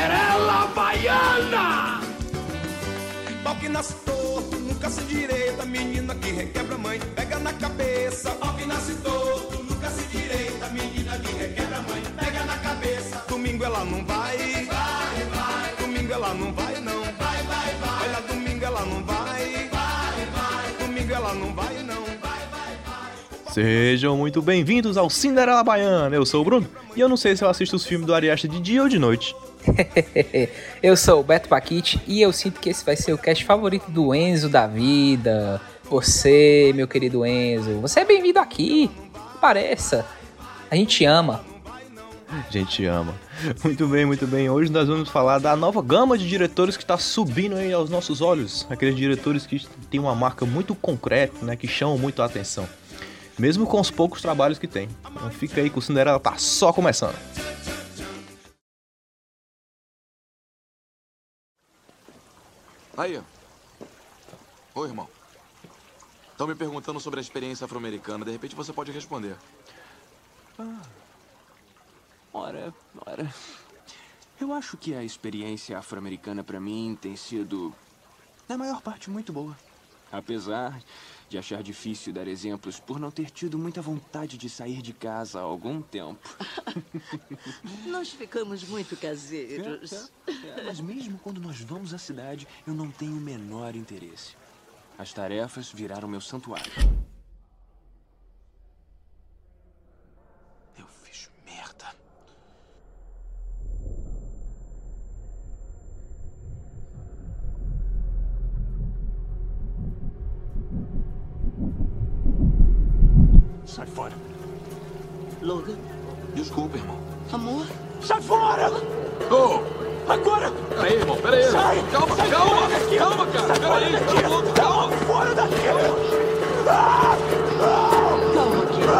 Cinderela Baiana! Pau que nasce torto, nunca se direita, menina que requebra mãe, pega na cabeça. Pau que nasce torto, nunca se direita, menina que requebra mãe, pega na cabeça. Domingo ela não vai, vai, vai. Domingo ela não vai não, vai, vai, vai. Olha, domingo ela não vai, vai, vai. Domingo ela não vai não, vai, vai, vai. Sejam muito bem-vindos ao Cinderela Baiana. Eu sou o Bruno e eu não sei se eu assisto os filmes do Ariasta de dia ou de noite. eu sou o Beto Paquite e eu sinto que esse vai ser o cast favorito do Enzo da vida. Você, meu querido Enzo, você é bem-vindo aqui. Pareça. A gente ama. A gente ama. Muito bem, muito bem. Hoje nós vamos falar da nova gama de diretores que está subindo aí aos nossos olhos. Aqueles diretores que têm uma marca muito concreta, né, que chamam muito a atenção. Mesmo com os poucos trabalhos que tem. Então fica aí que o Cinderela tá só começando. Aí. Oi, irmão. Estão me perguntando sobre a experiência afro-americana. De repente você pode responder. Ah. Ora, ora. Eu acho que a experiência afro-americana para mim tem sido, na maior parte, muito boa. Apesar de achar difícil dar exemplos por não ter tido muita vontade de sair de casa há algum tempo. nós ficamos muito caseiros. É, é, é. Mas mesmo quando nós vamos à cidade, eu não tenho o menor interesse. As tarefas viraram meu santuário. Eu fiz merda. Sai fora. Logan. Desculpa, irmão. Amor. Sai fora! Oh! Agora! Peraí, irmão, peraí. Sai! Calma, Sai calma, daqui! calma, cara. Sai fora Peraí, daqui! tá louco, Calma, fora daqui! Ah! Calma, querido.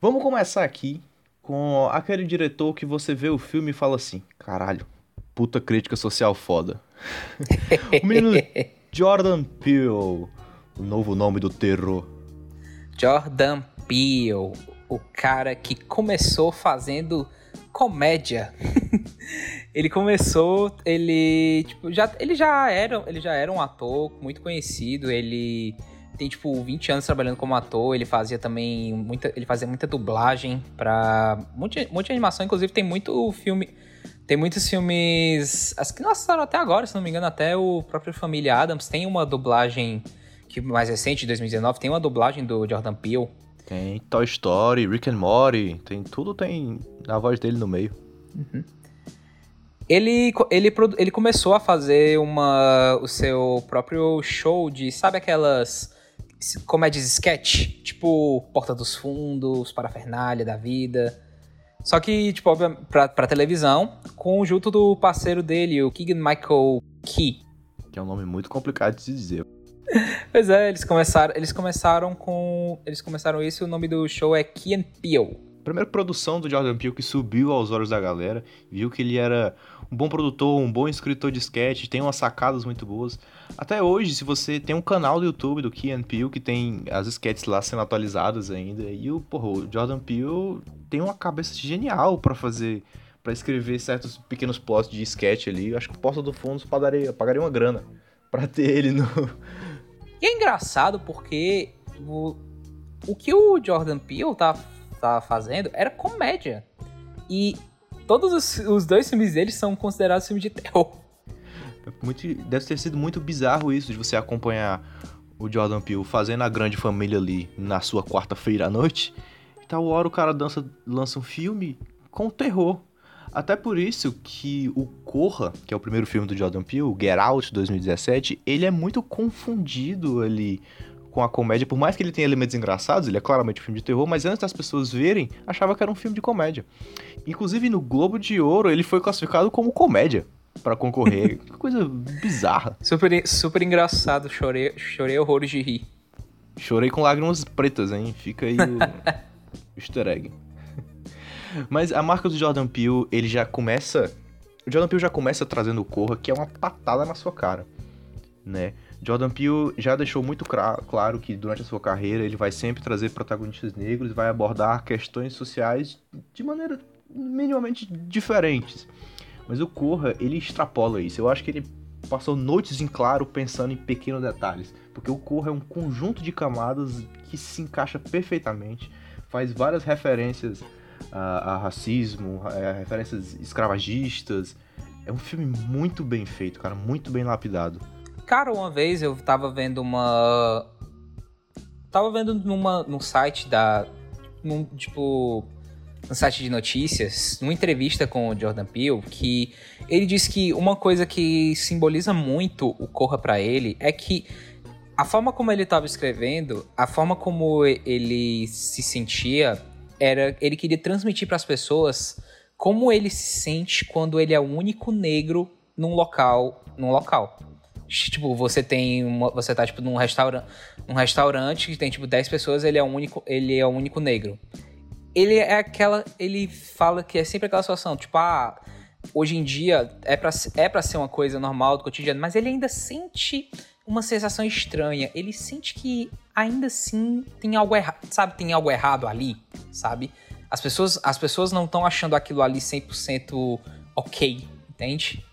Vamos começar aqui com aquele diretor que você vê o filme e fala assim: caralho, puta crítica social foda. o menino Jordan Peele, o novo nome do terror. Jordan Peele, o cara que começou fazendo comédia. ele começou, ele, tipo, já ele já era, ele já era um ator muito conhecido, ele tem tipo 20 anos trabalhando como ator, ele fazia também muita, ele fazia muita dublagem para muita, muita animação, inclusive tem muito filme tem muitos filmes. As que lançaram até agora, se não me engano, até o próprio Família Adams tem uma dublagem que mais recente, de 2019, tem uma dublagem do Jordan Peele. Tem Toy Story, Rick and Morty, tem tudo tem a voz dele no meio. Uhum. Ele, ele, ele começou a fazer uma, o seu próprio show de, sabe aquelas comédias sketch? Tipo Porta dos Fundos, Parafernália da Vida. Só que, tipo, pra, pra televisão, conjunto do parceiro dele, o Keegan Michael Key. Que é um nome muito complicado de se dizer. pois é, eles começaram, eles começaram com. Eles começaram isso, o nome do show é Key and Peele. Primeira produção do Jordan Peele que subiu aos olhos da galera, viu que ele era um bom produtor, um bom escritor de sketch, tem umas sacadas muito boas. Até hoje, se você tem um canal do YouTube do Key and Peele que tem as sketches lá sendo atualizadas ainda, e o, porra, o Jordan Peele tem uma cabeça genial para fazer, para escrever certos pequenos plots de sketch ali. Eu acho que o Porta do Fundos pagaria, pagaria uma grana para ter ele no. E é engraçado porque o, o que o Jordan Peele tá, tá fazendo era comédia. E todos os, os dois filmes dele são considerados filmes de terror. Muito, deve ter sido muito bizarro isso de você acompanhar o Jordan Peele fazendo a grande família ali na sua quarta-feira à noite. E tal hora o cara dança, lança um filme com terror. Até por isso que o Corra, que é o primeiro filme do Jordan Peele, Get Out 2017, ele é muito confundido ali com a comédia, por mais que ele tenha elementos engraçados, ele é claramente um filme de terror, mas antes das pessoas verem, achava que era um filme de comédia. Inclusive no Globo de Ouro ele foi classificado como comédia para concorrer. que coisa bizarra. Super, super engraçado, chorei, chorei horrores de rir. Chorei com lágrimas pretas, hein? Fica aí o easter egg. Mas a marca do Jordan Peele, ele já começa... O Jordan Peele já começa trazendo o Corra, que é uma patada na sua cara, né? Jordan Peele já deixou muito claro que durante a sua carreira ele vai sempre trazer protagonistas negros vai abordar questões sociais de maneira minimamente diferentes. Mas o Corra, ele extrapola isso. Eu acho que ele passou noites em claro pensando em pequenos detalhes, porque o Corra é um conjunto de camadas que se encaixa perfeitamente, faz várias referências a, a racismo, a referências escravagistas. É um filme muito bem feito, cara, muito bem lapidado. Cara, uma vez eu tava vendo uma. Tava vendo numa, num site da. Num, tipo. No site de notícias, numa entrevista com o Jordan Peele, que ele disse que uma coisa que simboliza muito o Corra para ele é que a forma como ele estava escrevendo, a forma como ele se sentia, era ele queria transmitir para as pessoas como ele se sente quando ele é o único negro num local, num local. Tipo, você tem uma, você tá tipo num restaurante, num restaurante que tem tipo 10 pessoas, ele é o único, ele é o único negro. Ele é aquela, ele fala que é sempre aquela situação, tipo, ah, hoje em dia é para é para ser uma coisa normal do cotidiano, mas ele ainda sente uma sensação estranha. Ele sente que ainda assim tem algo errado, sabe? Tem algo errado ali, sabe? As pessoas, as pessoas não estão achando aquilo ali 100% ok, entende?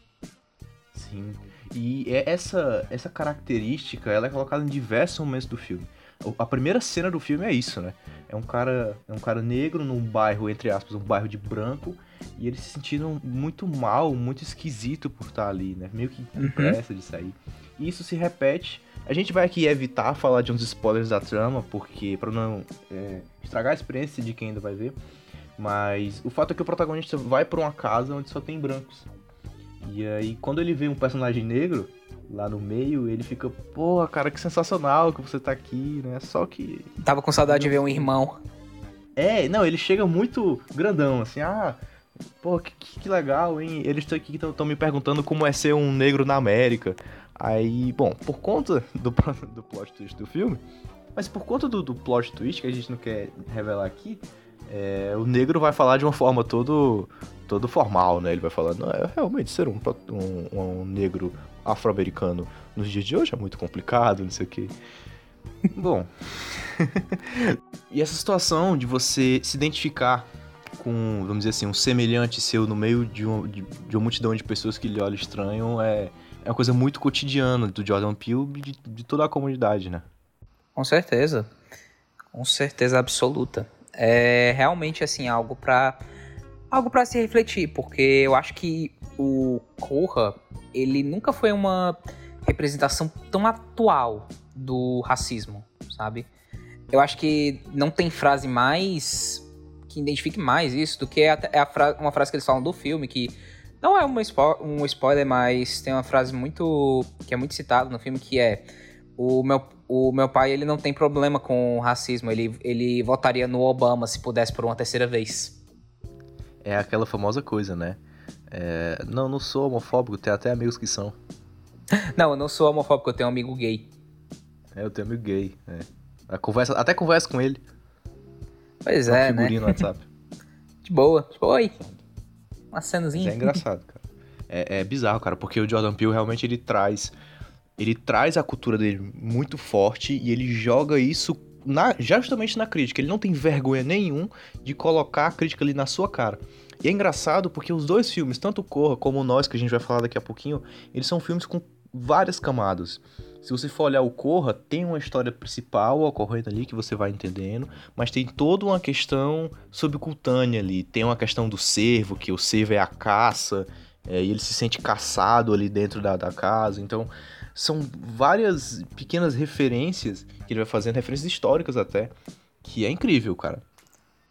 Sim. E é essa, essa característica ela é colocada em diversos momentos do filme. A primeira cena do filme é isso, né? É um cara, é um cara negro num bairro, entre aspas, um bairro de branco, e eles se sentiram muito mal, muito esquisito por estar ali, né? Meio que com uhum. pressa de sair. E isso se repete. A gente vai aqui evitar falar de uns spoilers da trama, porque para não é, estragar a experiência de quem ainda vai ver. Mas o fato é que o protagonista vai para uma casa onde só tem brancos. E aí, quando ele vê um personagem negro lá no meio, ele fica, pô, cara, que sensacional que você tá aqui, né? Só que. Tava com saudade de ver um irmão. É, não, ele chega muito grandão, assim, ah, pô, que, que legal, hein? Eles estão aqui estão me perguntando como é ser um negro na América. Aí, bom, por conta do, do plot twist do filme, mas por conta do, do plot twist que a gente não quer revelar aqui, é, o negro vai falar de uma forma todo, todo formal, né? Ele vai falar, não, é realmente ser um, um, um negro afro-americano nos dias de hoje é muito complicado, não sei o que. Bom. e essa situação de você se identificar com, vamos dizer assim, um semelhante seu no meio de, um, de, de uma multidão de pessoas que lhe olham estranho é, é uma coisa muito cotidiana do Jordan Peele e de, de toda a comunidade, né? Com certeza. Com certeza absoluta. É realmente, assim, algo para algo para se refletir, porque eu acho que o Corra, ele nunca foi uma representação tão atual do racismo, sabe? Eu acho que não tem frase mais que identifique mais isso do que a, a fra uma frase que eles falam do filme, que não é spo um spoiler, mas tem uma frase muito que é muito citada no filme que é o meu, o meu pai ele não tem problema com racismo, ele, ele votaria no Obama se pudesse por uma terceira vez é aquela famosa coisa, né? É, não, não sou homofóbico, tenho até amigos que são. Não, eu não sou homofóbico, eu tenho um amigo gay. É, eu tenho amigo gay. É. Conversa, até converso com ele. Pois é, né? no WhatsApp. De boa. Tipo, oi. Uma cenazinha. é engraçado, cara. É, é bizarro, cara, porque o Jordan Peele realmente ele traz ele traz a cultura dele muito forte e ele joga isso na, justamente na crítica. Ele não tem vergonha nenhum de colocar a crítica ali na sua cara. E é engraçado porque os dois filmes, tanto Corra como Nós, que a gente vai falar daqui a pouquinho, eles são filmes com várias camadas. Se você for olhar o Corra, tem uma história principal ocorrendo ali que você vai entendendo, mas tem toda uma questão subcultânea ali. Tem uma questão do servo, que o servo é a caça, é, e ele se sente caçado ali dentro da, da casa. Então, são várias pequenas referências que ele vai fazendo, referências históricas até, que é incrível, cara.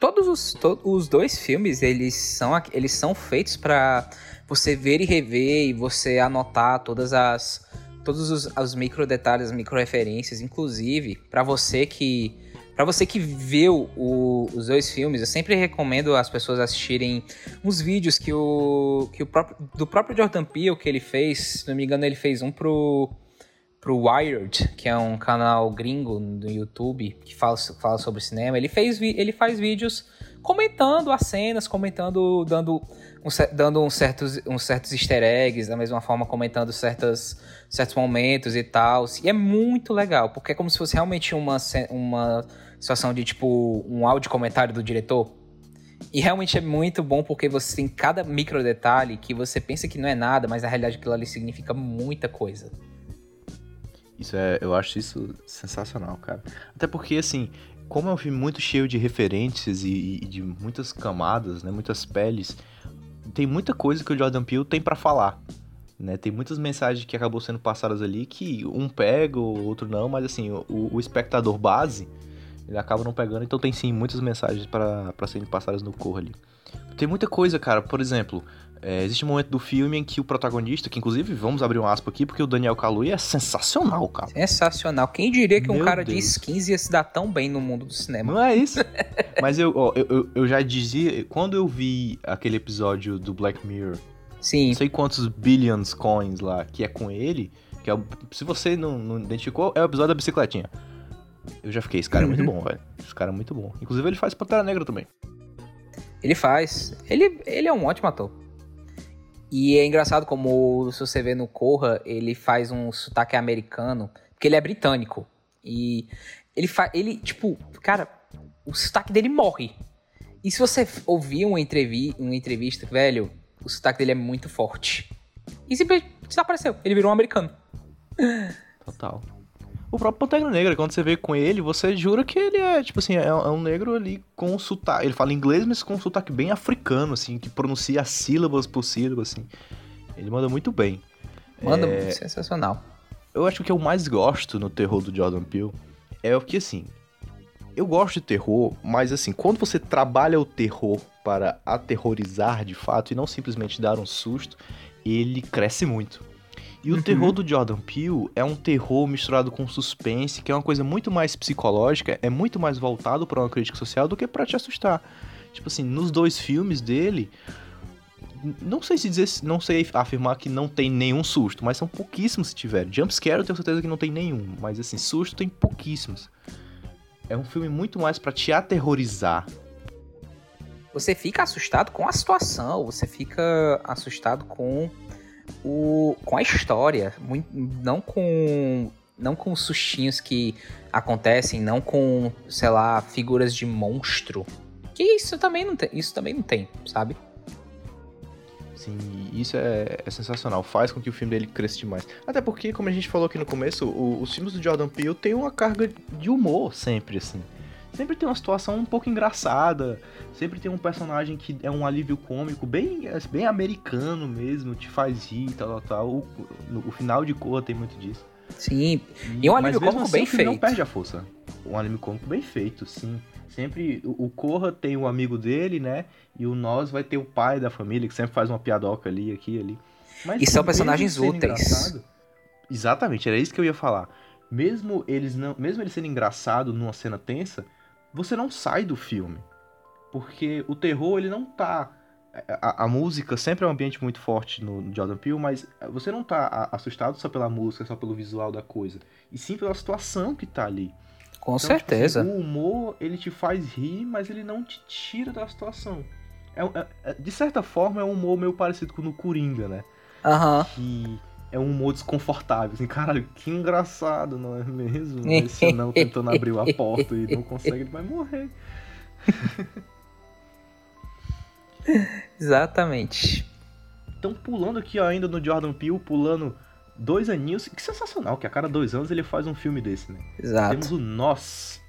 Todos os, to, os dois filmes, eles são, eles são feitos para você ver e rever e você anotar todas as todos os, os micro detalhes, micro referências, inclusive para você que para você que viu o, os dois filmes, eu sempre recomendo as pessoas assistirem uns vídeos que o, que o próprio, do próprio Jordan Peele que ele fez. Se não me engano, ele fez um pro, pro Wired, que é um canal gringo do YouTube que fala, fala sobre cinema. Ele, fez, ele faz vídeos comentando as cenas, comentando, dando, um, dando uns, certos, uns certos easter eggs, da mesma forma comentando certas, certos momentos e tal. E é muito legal, porque é como se fosse realmente uma, uma situação de tipo um áudio comentário do diretor. E realmente é muito bom porque você tem cada micro detalhe que você pensa que não é nada, mas na realidade aquilo ali significa muita coisa. Isso é, eu acho isso sensacional, cara. Até porque, assim, como é um filme muito cheio de referências e, e de muitas camadas, né, muitas peles, tem muita coisa que o Jordan Peele tem para falar. Né? Tem muitas mensagens que acabou sendo passadas ali que um pega, o outro não, mas assim, o, o espectador base, ele acaba não pegando, então tem sim muitas mensagens para serem passadas no corro ali. Tem muita coisa, cara, por exemplo, é, existe um momento do filme em que o protagonista, que inclusive vamos abrir um aspa aqui, porque o Daniel Kaluuya é sensacional, cara. Sensacional. Quem diria que Meu um cara Deus. de skins ia se dar tão bem no mundo do cinema? Não é isso. Mas eu, ó, eu, eu já dizia, quando eu vi aquele episódio do Black Mirror, Sim. não sei quantos billions coins lá, que é com ele, que é, se você não, não identificou, é o episódio da bicicletinha. Eu já fiquei, esse cara é muito uhum. bom, velho. Esse cara é muito bom. Inclusive ele faz Pantera Negra também. Ele faz. Ele, ele é um ótimo ator. E é engraçado como, se você vê no Corra, ele faz um sotaque americano, porque ele é britânico. E ele faz. Ele, tipo, cara, o sotaque dele morre. E se você ouvir uma, entrevi uma entrevista, velho, o sotaque dele é muito forte. E simplesmente desapareceu. Ele virou um americano. Total. O próprio Pantera Negra, quando você vê com ele, você jura que ele é, tipo assim, é, é um negro ali com sotaque. Ele fala inglês, mas com um sotaque bem africano, assim, que pronuncia as sílabas por sílaba, assim. Ele manda muito bem. Manda é... sensacional. Eu acho que o que eu mais gosto no terror do Jordan Peele é o que, assim, eu gosto de terror, mas assim, quando você trabalha o terror para aterrorizar de fato e não simplesmente dar um susto, ele cresce muito. E o uhum. terror do Jordan Peele é um terror misturado com suspense, que é uma coisa muito mais psicológica, é muito mais voltado para uma crítica social do que para te assustar. Tipo assim, nos dois filmes dele, não sei se dizer, não sei afirmar que não tem nenhum susto, mas são pouquíssimos se tiver. Jumpscare eu tenho certeza que não tem nenhum, mas assim, susto tem pouquíssimos. É um filme muito mais para te aterrorizar. Você fica assustado com a situação, você fica assustado com o, com a história, muito, não com não com sustinhos que acontecem, não com, sei lá, figuras de monstro. Que isso também não tem, isso também não tem, sabe? Sim, isso é, é, sensacional. Faz com que o filme dele cresça demais. Até porque, como a gente falou aqui no começo, o, os filmes do Jordan Peele têm uma carga de humor sempre, assim sempre tem uma situação um pouco engraçada, sempre tem um personagem que é um alívio cômico, bem, bem americano mesmo, te faz rir, tal, tal, tal. O, o final de Corra tem muito disso. Sim, e um alívio cômico assim, bem feito. não perde a força. Um alívio cômico bem feito, sim. Sempre o, Corra tem o amigo dele, né? E o Nós vai ter o pai da família, que sempre faz uma piadoca ali, aqui ali. Mas, e são personagens úteis. Exatamente, era isso que eu ia falar. Mesmo eles não, mesmo ele sendo engraçado numa cena tensa, você não sai do filme. Porque o terror, ele não tá. A, a, música sempre é um ambiente muito forte no, no Jordan Peele, mas você não tá assustado só pela música, só pelo visual da coisa. E sim pela situação que tá ali. Com então, certeza. Tipo, o humor, ele te faz rir, mas ele não te tira da situação. É, é, é de certa forma, é um humor meio parecido com o no Coringa, né? Aham. Uhum. Que é um humor desconfortável. Assim, caralho, que engraçado, não é mesmo? Esse não tentando abrir a porta e não consegue, ele vai morrer. Exatamente. Então, pulando aqui ó, ainda no Jordan Peele, pulando dois aninhos, que sensacional, que a cada dois anos ele faz um filme desse, né? Exato. Temos o Nós,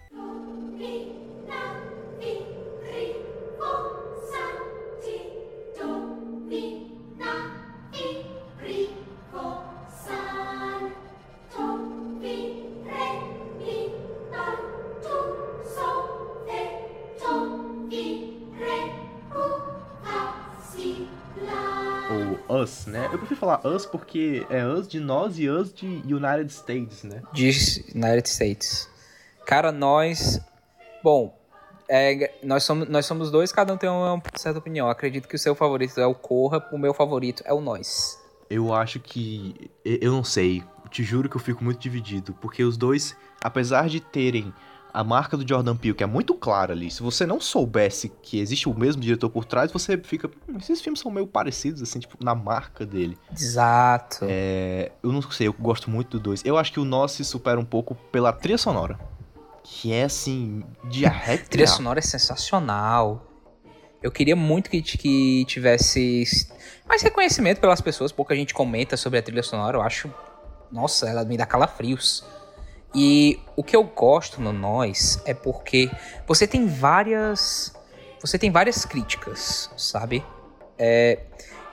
Us, né? Eu prefiro falar Us porque é Us de nós e Us de United States, né? De United States. Cara, nós. Bom, é, nós, somos, nós somos dois, cada um tem uma certa opinião. Acredito que o seu favorito é o Corra, o meu favorito é o Nós. Eu acho que. Eu não sei. Te juro que eu fico muito dividido. Porque os dois, apesar de terem a marca do Jordan Peele, que é muito clara ali. Se você não soubesse que existe o mesmo diretor por trás, você fica. "Hum, esses filmes são meio parecidos, assim, tipo, na marca dele. Exato. É, eu não sei, eu gosto muito do dois. Eu acho que o Nós se supera um pouco pela trilha sonora. Que é, assim, de A arrepiar. trilha sonora é sensacional. Eu queria muito que, que tivesse mais reconhecimento pelas pessoas. Pouca gente comenta sobre a trilha sonora. Eu acho. Nossa, ela me dá calafrios. E o que eu gosto no Nós é porque você tem várias. Você tem várias críticas, sabe? É,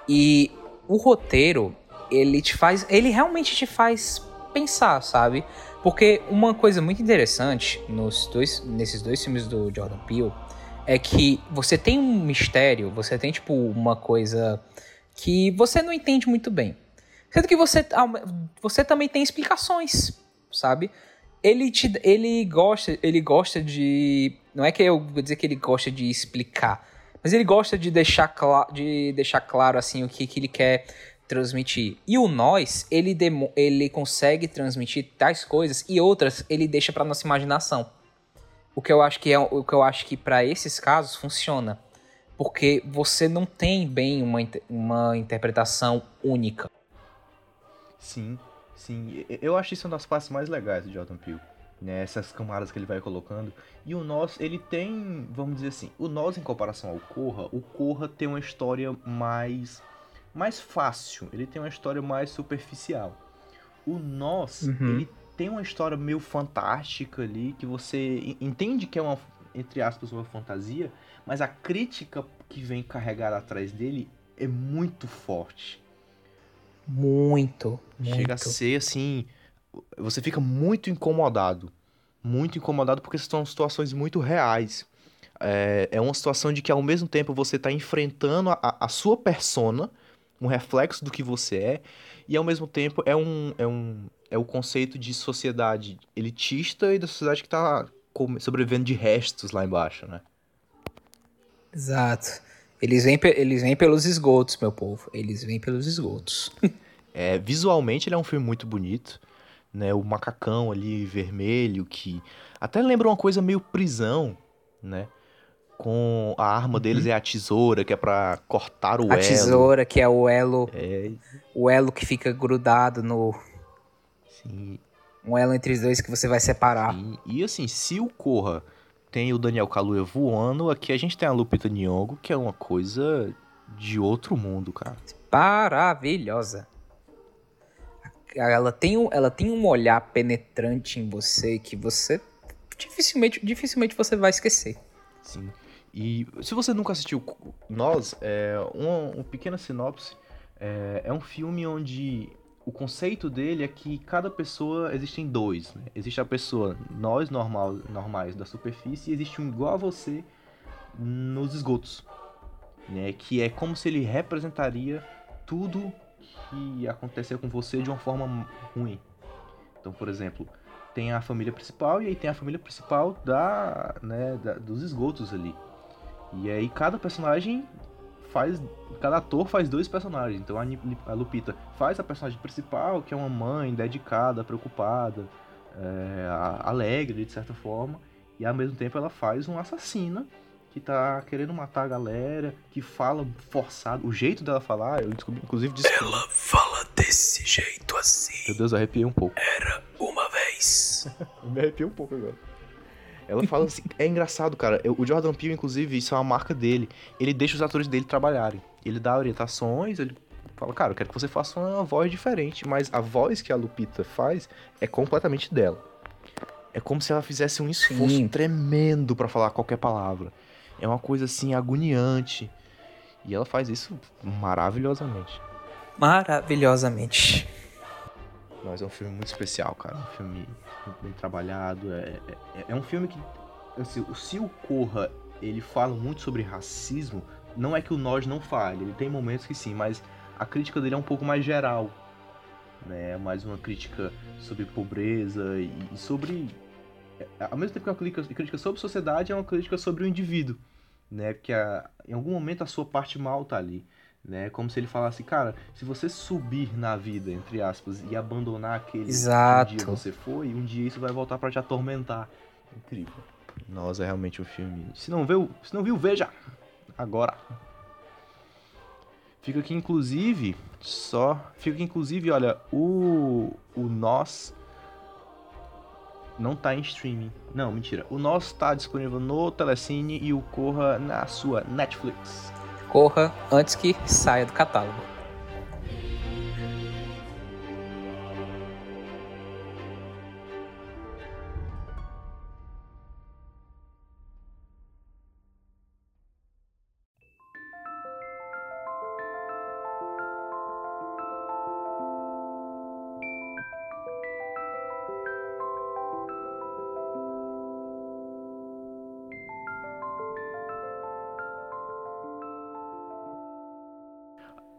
e o roteiro, ele te faz. Ele realmente te faz pensar, sabe? Porque uma coisa muito interessante nos dois, nesses dois filmes do Jordan Peele é que você tem um mistério, você tem, tipo, uma coisa que você não entende muito bem. Sendo que você, você também tem explicações, sabe? Ele, te, ele, gosta, ele gosta de. Não é que eu vou dizer que ele gosta de explicar, mas ele gosta de deixar, cla de deixar claro assim o que, que ele quer transmitir. E o nós, ele, ele consegue transmitir tais coisas e outras ele deixa para nossa imaginação. O que eu acho que é o que eu acho que para esses casos funciona, porque você não tem bem uma, uma interpretação única. Sim, sim. Eu acho isso uma das partes mais legais do Jordan Peele. Né, essas camadas que ele vai colocando. E o Nós, ele tem, vamos dizer assim, o Nós em comparação ao Corra, o Corra tem uma história mais mais fácil, ele tem uma história mais superficial. O Nós, Uhum. ele tem uma história meio fantástica ali, que você entende que é uma, entre aspas, uma fantasia, mas a crítica que vem carregada atrás dele é muito forte. Muito, muito. Chega a ser assim. Você fica muito incomodado. Muito incomodado porque são situações muito reais. É, é uma situação de que ao mesmo tempo você está enfrentando a, a sua persona, um reflexo do que você é, e ao mesmo tempo é um. É um é o conceito de sociedade elitista e da sociedade que está sobrevivendo de restos lá embaixo, né? Exato. Eles vêm, eles vêm pelos esgotos, meu povo. Eles vêm pelos esgotos. É, visualmente ele é um filme muito bonito, né? O macacão ali vermelho que até lembra uma coisa meio prisão, né? Com a arma deles é a tesoura que é pra cortar o Uhum. A elo. tesoura, que é o elo, É, o elo que fica grudado no. sim, Um elo entre os dois que você vai separar. sim. E assim, se o Corra tem o Daniel Kaluuya voando, aqui a gente tem a Lupita Nyong'o, que é uma coisa de outro mundo, cara. Maravilhosa. Ela tem, um, ela tem um olhar penetrante em você que você dificilmente, dificilmente você vai esquecer. Sim. E se você nunca assistiu Nós, é uma, uma pequena sinopse. É, é um filme onde o conceito dele é que cada pessoa existem dois. Né? Existe a pessoa nós normal, normais da superfície e existe um igual a você nos esgotos. Né? Que é como se ele representaria tudo que aconteceu com você de uma forma ruim. Então, por exemplo, tem a família principal e aí tem a família principal da, né, da- dos esgotos ali. E aí cada personagem faz. Cada ator faz dois personagens. Então a, Lupita faz a personagem principal, que é uma mãe dedicada, preocupada, é, alegre de certa forma. E ao mesmo tempo ela faz uma assassina que tá querendo matar a galera, que fala forçado. O jeito dela falar, eu descobri, inclusive descobri. Fala desse jeito assim. Meu Deus, eu arrepiei um pouco. Uma vez. Eu me arrepiei um pouco agora. Ela fala assim, é engraçado, cara. eu- O Jordan Peele, inclusive, isso é uma marca dele. Ele deixa os atores dele trabalharem. Ele dá orientações, ele fala, cara, eu quero que você faça uma voz diferente. Mas a voz que a Lupita faz é completamente dela. É como se ela fizesse um esforço Sim. tremendo pra falar qualquer palavra. É uma coisa assim, agoniante. E ela faz isso maravilhosamente. Maravilhosamente. Mas é um filme muito especial, cara. Um filme bem trabalhado. É, é, é um filme que. Assim, se o Corra ele fala muito sobre racismo, não é que o Nós não fale. Ele tem momentos que sim, mas a crítica dele é um pouco mais geral. Né? É mais uma crítica sobre pobreza e, e sobre. é, Ao mesmo tempo que é uma crítica, sobre sociedade, é uma crítica sobre o indivíduo. Né? Porque a- em algum momento a sua parte mal tá ali né? Como se ele falasse, cara, se você subir na vida, entre aspas, e abandonar aquele Exato. que um dia você foi, um dia isso vai voltar pra te atormentar. Incrível. Nossa, é realmente um filme. Se não viu, se não viu, veja agora. Fica aqui inclusive, só, fica aqui inclusive, olha, o o Nós não tá em streaming. Não, mentira. O Nós tá disponível no Telecine e o Corra na sua Netflix. Corra antes que saia do catálogo.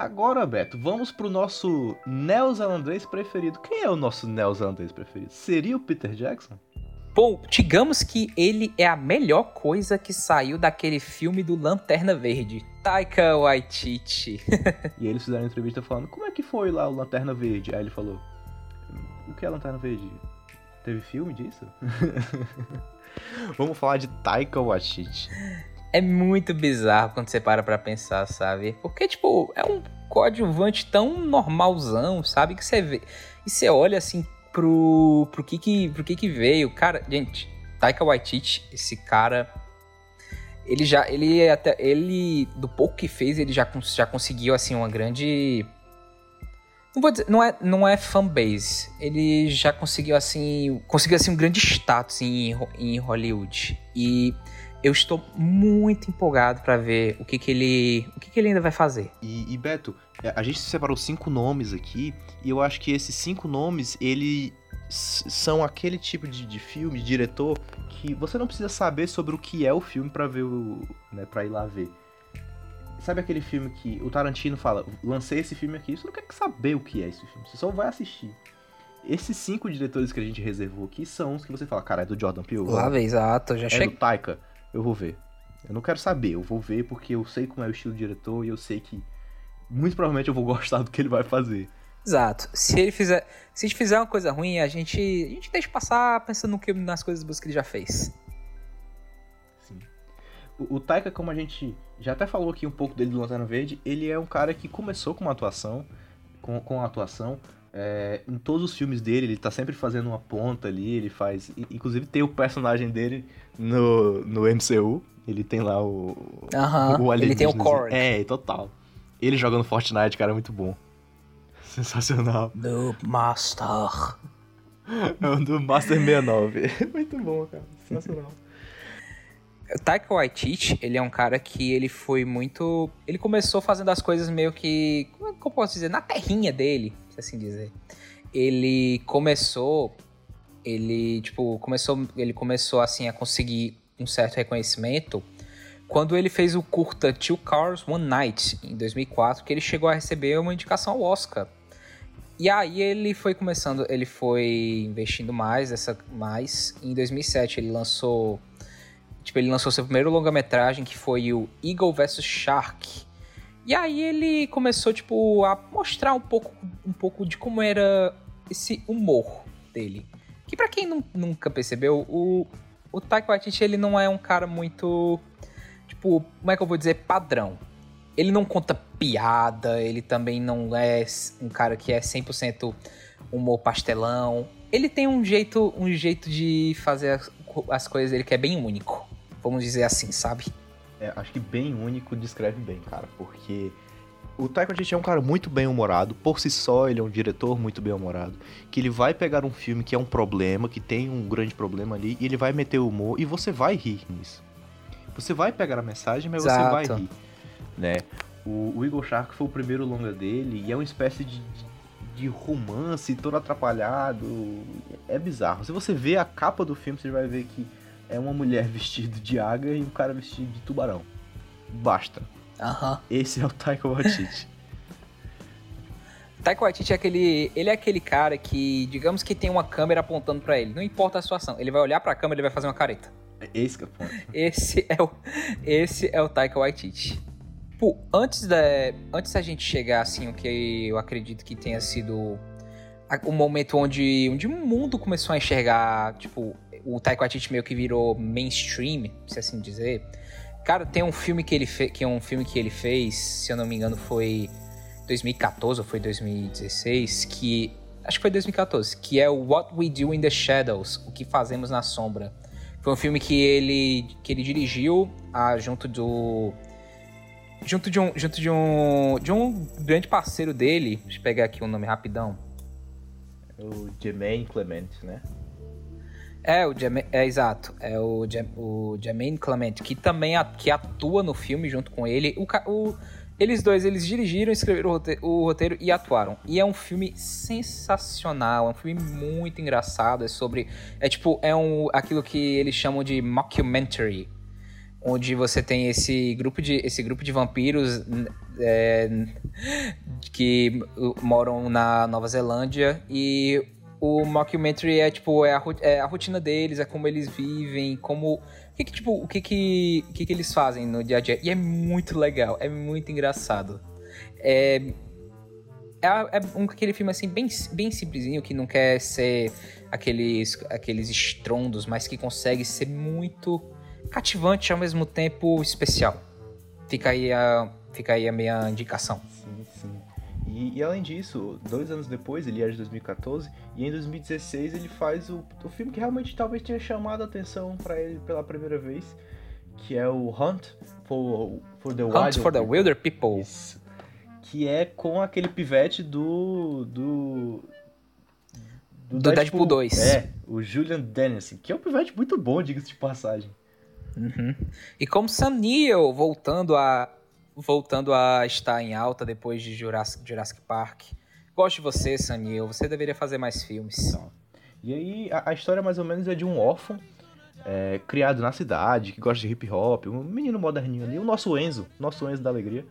Agora, Beto, vamos pro nosso neozelandês preferido. Quem é o nosso neozelandês preferido? Seria o Peter Jackson? Bom, digamos que ele é a melhor coisa que saiu daquele filme do Lanterna Verde. Taika Waititi. e eles fizeram uma entrevista falando, como é que foi lá o Lanterna Verde? Aí ele falou, o que é Lanterna Verde? Teve filme disso? Vamos falar de Taika Waititi. É muito bizarro quando você para pra pensar, sabe? Porque, tipo, é um coadjuvante tão normalzão, sabe? Que você vê. E você olha assim pro, pro, que, que, pro que que veio. Cara, gente, Taika Waititi, esse cara. Ele já. Ele até. Ele. Do pouco que fez, ele já, já conseguiu, assim, uma grande. Não vou dizer, não é, não é fanbase. Ele já conseguiu, assim. Conseguiu, assim, um grande status em, em Hollywood. E eu estou muito empolgado para ver o que, que ele o que, que ele ainda vai fazer. E, e, Beto, é, a gente separou cinco nomes aqui e eu acho que esses cinco nomes ele são aquele tipo de, de filme, de diretor que você não precisa saber sobre o que é o filme para ver o, né, para ir lá ver. Sabe aquele filme que o Tarantino fala, lancei esse filme aqui, você não quer saber o que é esse filme, você só vai assistir. Esses cinco diretores que a gente reservou aqui são os que você fala, cara, é do Jordan Peele. Lá, exato, já é do Taika eu vou ver. Eu não quero saber, eu vou ver porque eu sei como é o estilo do diretor e eu sei que muito provavelmente eu vou gostar do que ele vai fazer. Exato. Se ele fizer, se a gente fizer uma coisa ruim, a gente, a gente deixa passar pensando no que, nas coisas boas que ele já fez. Sim. O, o Taika, como a gente já até falou aqui um pouco dele do Lanterna Verde, ele é um cara que começou com uma atuação, com, com a atuação, é, em todos os filmes dele, ele tá sempre fazendo uma ponta ali, ele faz. Inclusive tem o personagem dele no, no MCU. Ele tem lá o. Uhum, o ele tem o Korg. É, total. Ele jogando Fortnite, cara, é muito bom. Sensacional. Do Master. É o do Master 69. muito bom, cara. Sensacional. O Taika Waititi, ele é um cara que ele foi muito... Ele começou fazendo as coisas meio que... Como é eu posso dizer? Na terrinha dele se assim dizer. Ele começou, ele tipo começou, ele começou assim a conseguir um certo reconhecimento quando ele fez o curta Two Cars One Night em 2004, que ele chegou a receber uma indicação ao Oscar. E aí ele foi começando, ele foi investindo mais, essa mais. Em 2007 ele lançou, tipo, ele lançou seu primeiro longa-metragem que foi o Eagle vs Shark, e aí ele começou, tipo, a mostrar um pouco, um pouco de como era esse humor dele. Que para quem nunca percebeu, o, o Taika Waititi, ele não é um cara muito, tipo, como é que eu vou dizer, padrão. Ele não conta piada, ele também não é um cara que é 100% humor pastelão. Ele tem um jeito, um jeito de fazer as, as coisas dele que é bem único. Vamos dizer assim, sabe? É, acho que bem único descreve bem, cara, porque o Taika Waititi é um cara muito bem humorado, por si só ele é um diretor muito bem humorado, que ele vai pegar um filme que é um problema, que tem um grande problema ali, e ele vai meter o humor e você vai rir nisso. Você vai pegar a mensagem, mas Exato. você vai rir, né? O, o Eagle Shark foi o primeiro longa dele e é uma espécie de, de romance todo atrapalhado. É bizarro. Se você vê a capa do filme, você vai ver que é uma mulher vestida de águia e um cara vestido de tubarão. Basta. Aham. Esse é o Taika Waititi. Taika Waititi é aquele, ele é aquele cara que, digamos que tem uma câmera apontando para ele, não importa a situação, ele vai olhar para a câmera e vai fazer uma careta. Esse que é o ponto. Esse é o, esse é o Taika Waititi. Pô, antes da, antes da gente chegar assim, o que eu acredito que tenha sido o momento onde, onde o mundo começou a enxergar, tipo, o Taika Waititi meio que virou mainstream, se assim dizer. Cara, tem um filme que ele fez, que é um filme que ele fez, se eu não me engano, foi 2014 ou foi 2016, que acho que foi 2014, que é o What We Do in the Shadows, o que fazemos na sombra. Foi um filme que ele que ele dirigiu ah, junto do junto de um junto de um de um grande parceiro dele. Deixa eu pegar aqui o nome rapidão. O Jermaine Clement, né? É, o Jermaine, é exato. É o, o Jermaine Clement, que também que atua no filme junto com ele. O, o, eles dois, eles dirigiram, escreveram o roteiro, o roteiro, e atuaram. E é um filme sensacional, é um filme muito engraçado. É sobre. É tipo, é um, aquilo que eles chamam de mockumentary. Onde você tem esse grupo de, esse grupo de vampiros é, que moram na Nova Zelândia e o mockumentary é tipo é a, é a, rotina deles, é como eles vivem, como o que, que tipo o que que, que que eles fazem no dia a dia e é muito legal, é muito engraçado. É é, é um aquele filme assim bem bem simplesinho que não quer ser aqueles aqueles estrondos, mas que consegue ser muito cativante ao mesmo tempo especial. Fica aí a fica aí a minha indicação. Sim. E, e, além disso, dois anos depois, ele é de 2014, e em 2016 ele faz o, o filme que realmente talvez tenha chamado a atenção para ele pela primeira vez, que é o Hunt for, for the Hunt Wild for the Wilder People. Isso. Que é com aquele pivete do. do. Do, do Deadpool, Deadpool 2. É, o Julian Dennison, que é um pivete muito bom, diga-se de passagem. Uhum. E como Sam Neill voltando a voltando a estar em alta depois de Jurassic, Jurassic Park. Gosto de você, Sanil. Você deveria fazer mais filmes. Então, e aí, a, a, história mais ou menos é de um órfão é, criado na cidade, que gosta de hip hop, um menino moderninho ali, o nosso Enzo, nosso Enzo da alegria.